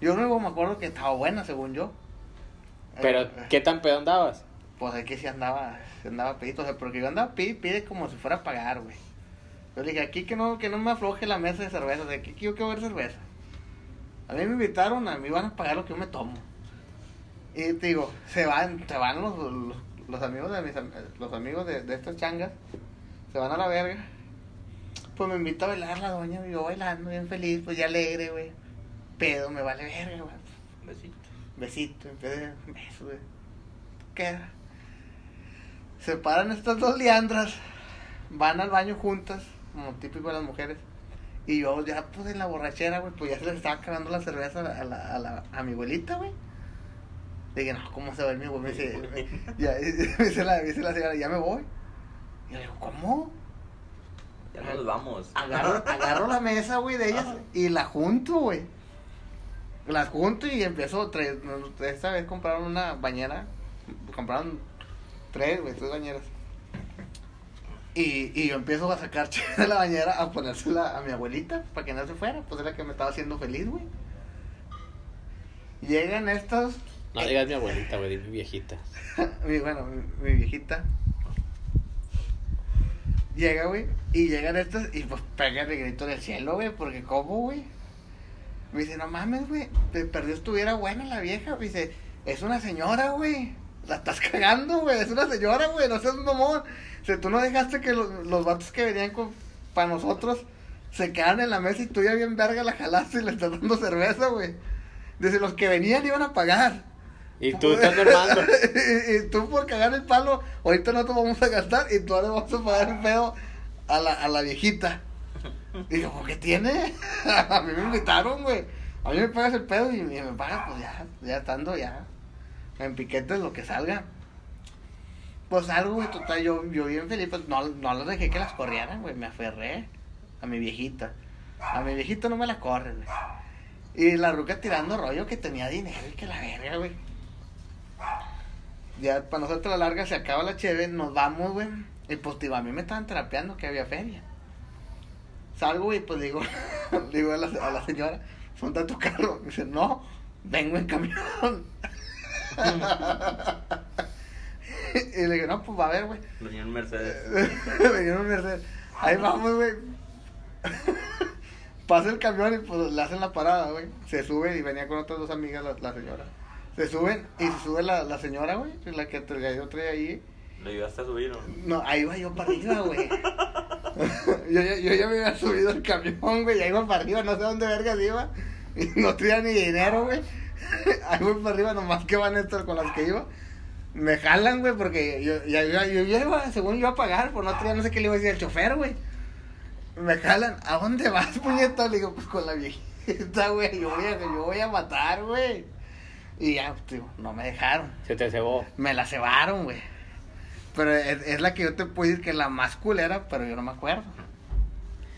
Yo no me acuerdo que estaba buena, según yo. Pero, Eh, ¿qué tan pedo andabas? Pues es que sí andaba, sí andaba pedito, o sea, porque yo andaba pide, pide como si fuera a pagar, güey. Yo le dije, aquí que no, que no me afloje la mesa de cerveza, o sea, aquí yo quiero ver cerveza. A mí me invitaron, a mí van a pagar lo que yo me tomo. Y te digo, se van, se van los, los, los amigos de mis los amigos de, de estas changas, se van a la verga. Pues me invita a bailar la doña, yo bailando bien feliz, pues ya alegre, güey. Pedo, me vale verga, güey. Besito. Besito, en vez de beso, güey. Queda. Se paran estas dos liandras, van al baño juntas, como típico de las mujeres. Y yo ya, pues en la borrachera, güey, pues ya se les estaba acabando la cerveza a, la, a, la, a, mi abuelita, güey. Dije, no, ¿cómo se va el mi güey? Me dice, *laughs* ya, *laughs* me dice la, me dice la señora, ya me voy. Y yo le digo, ¿cómo? Ya nos vamos. Agarro, agarro la mesa, güey, de ellas y la junto, güey. Las junto y empiezo, tres, esta vez compraron una bañera, compraron tres, güey, tres bañeras. Y, y yo empiezo a sacar *laughs* chela de la bañera a ponérsela a mi abuelita para que no se fuera, pues era que me estaba haciendo feliz, güey. Llegan estos, No digas mi abuelita, güey, mi viejita. *laughs* mi, bueno, mi, mi viejita. Llega, güey, y llegan estos y pues pega el grito del cielo, güey, porque ¿cómo, güey? Me dice, no mames, güey, te perdió estuviera buena la vieja. Me dice, es una señora, güey. La estás cagando, güey, es una señora, güey, no seas mamón. O sea, tú no dejaste que los, los vatos que venían con, para nosotros se quedaran en la mesa y tú ya bien verga la jalaste y le estás dando cerveza, güey. Dice, los que venían iban a pagar. Y tú estás normando. *laughs* y, y tú por cagar el palo, ahorita no te vamos a gastar y tú ahora vamos a pagar el pedo a la, a la viejita. Y yo, ¿qué tiene? *laughs* a mí me invitaron, güey. A mí me pagas el pedo y, y me pagas, pues ya, ya estando ya. En piquetes lo que salga. Pues algo, güey, total, yo, yo bien feliz, pues no, no las dejé que las corrieran, güey, me aferré a mi viejita. A mi viejita no me la corren, güey. Y la ruca tirando rollo que tenía dinero y que la verga, güey. Ya para nosotros la larga se acaba la cheve, nos vamos, güey. Y pues digo, a mí me estaban terapeando que había feria. Salgo y pues digo, *laughs* digo a la, señora, ¿sonda tu carro? Y dice, no, vengo en camión. Y le digo, no, pues va a ver, güey. Venía en Mercedes. *laughs* Venía en un Mercedes. Ahí vamos, güey. *laughs* Pasa el camión y pues le hacen la parada, güey. Se sube y venía con otras dos amigas la, la señora. Se suben y se sube la, la señora, güey. La que yo traía ahí. ¿Le ayudaste a subir o no? No, ahí va yo para arriba, güey. *laughs* yo, ya- yo ya me había subido al camión, güey. Ya iba para arriba, no sé dónde vergas iba. Y no traía ni dinero, güey. *laughs* ahí voy para arriba, nomás que van estos con las que iba. Me jalan, güey, porque yo, ya, yo, yo, yo iba, según yo iba a pagar, pues no traía, no sé qué le iba a decir al chofer, güey. Me jalan, ¿a dónde vas, *laughs* puñeta? Le digo, pues con la viejita, güey. Yo voy a, yo voy a matar, güey. Y ya, pues, digo, no me dejaron. Se te cebó. Me la cebaron, güey. Pero es, es la que yo te puedo decir que es la más culera, pero yo no me acuerdo.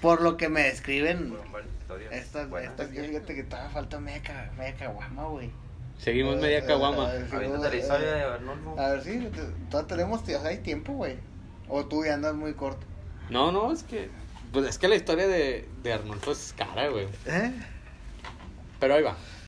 Por lo que me describen historias. estas, buenas. estas, yo fíjate que todavía falta media, media caguama, güey. Seguimos media caguama. Eh, la eh, historia de Arnulfo. A ver, sí, te- todavía tenemos, o sea, hay tiempo, güey. O tú ya andas muy corto. No, no, es que. Pues es que la historia de, de Arnulfo es cara, güey. ¿Eh? Pero ahí va.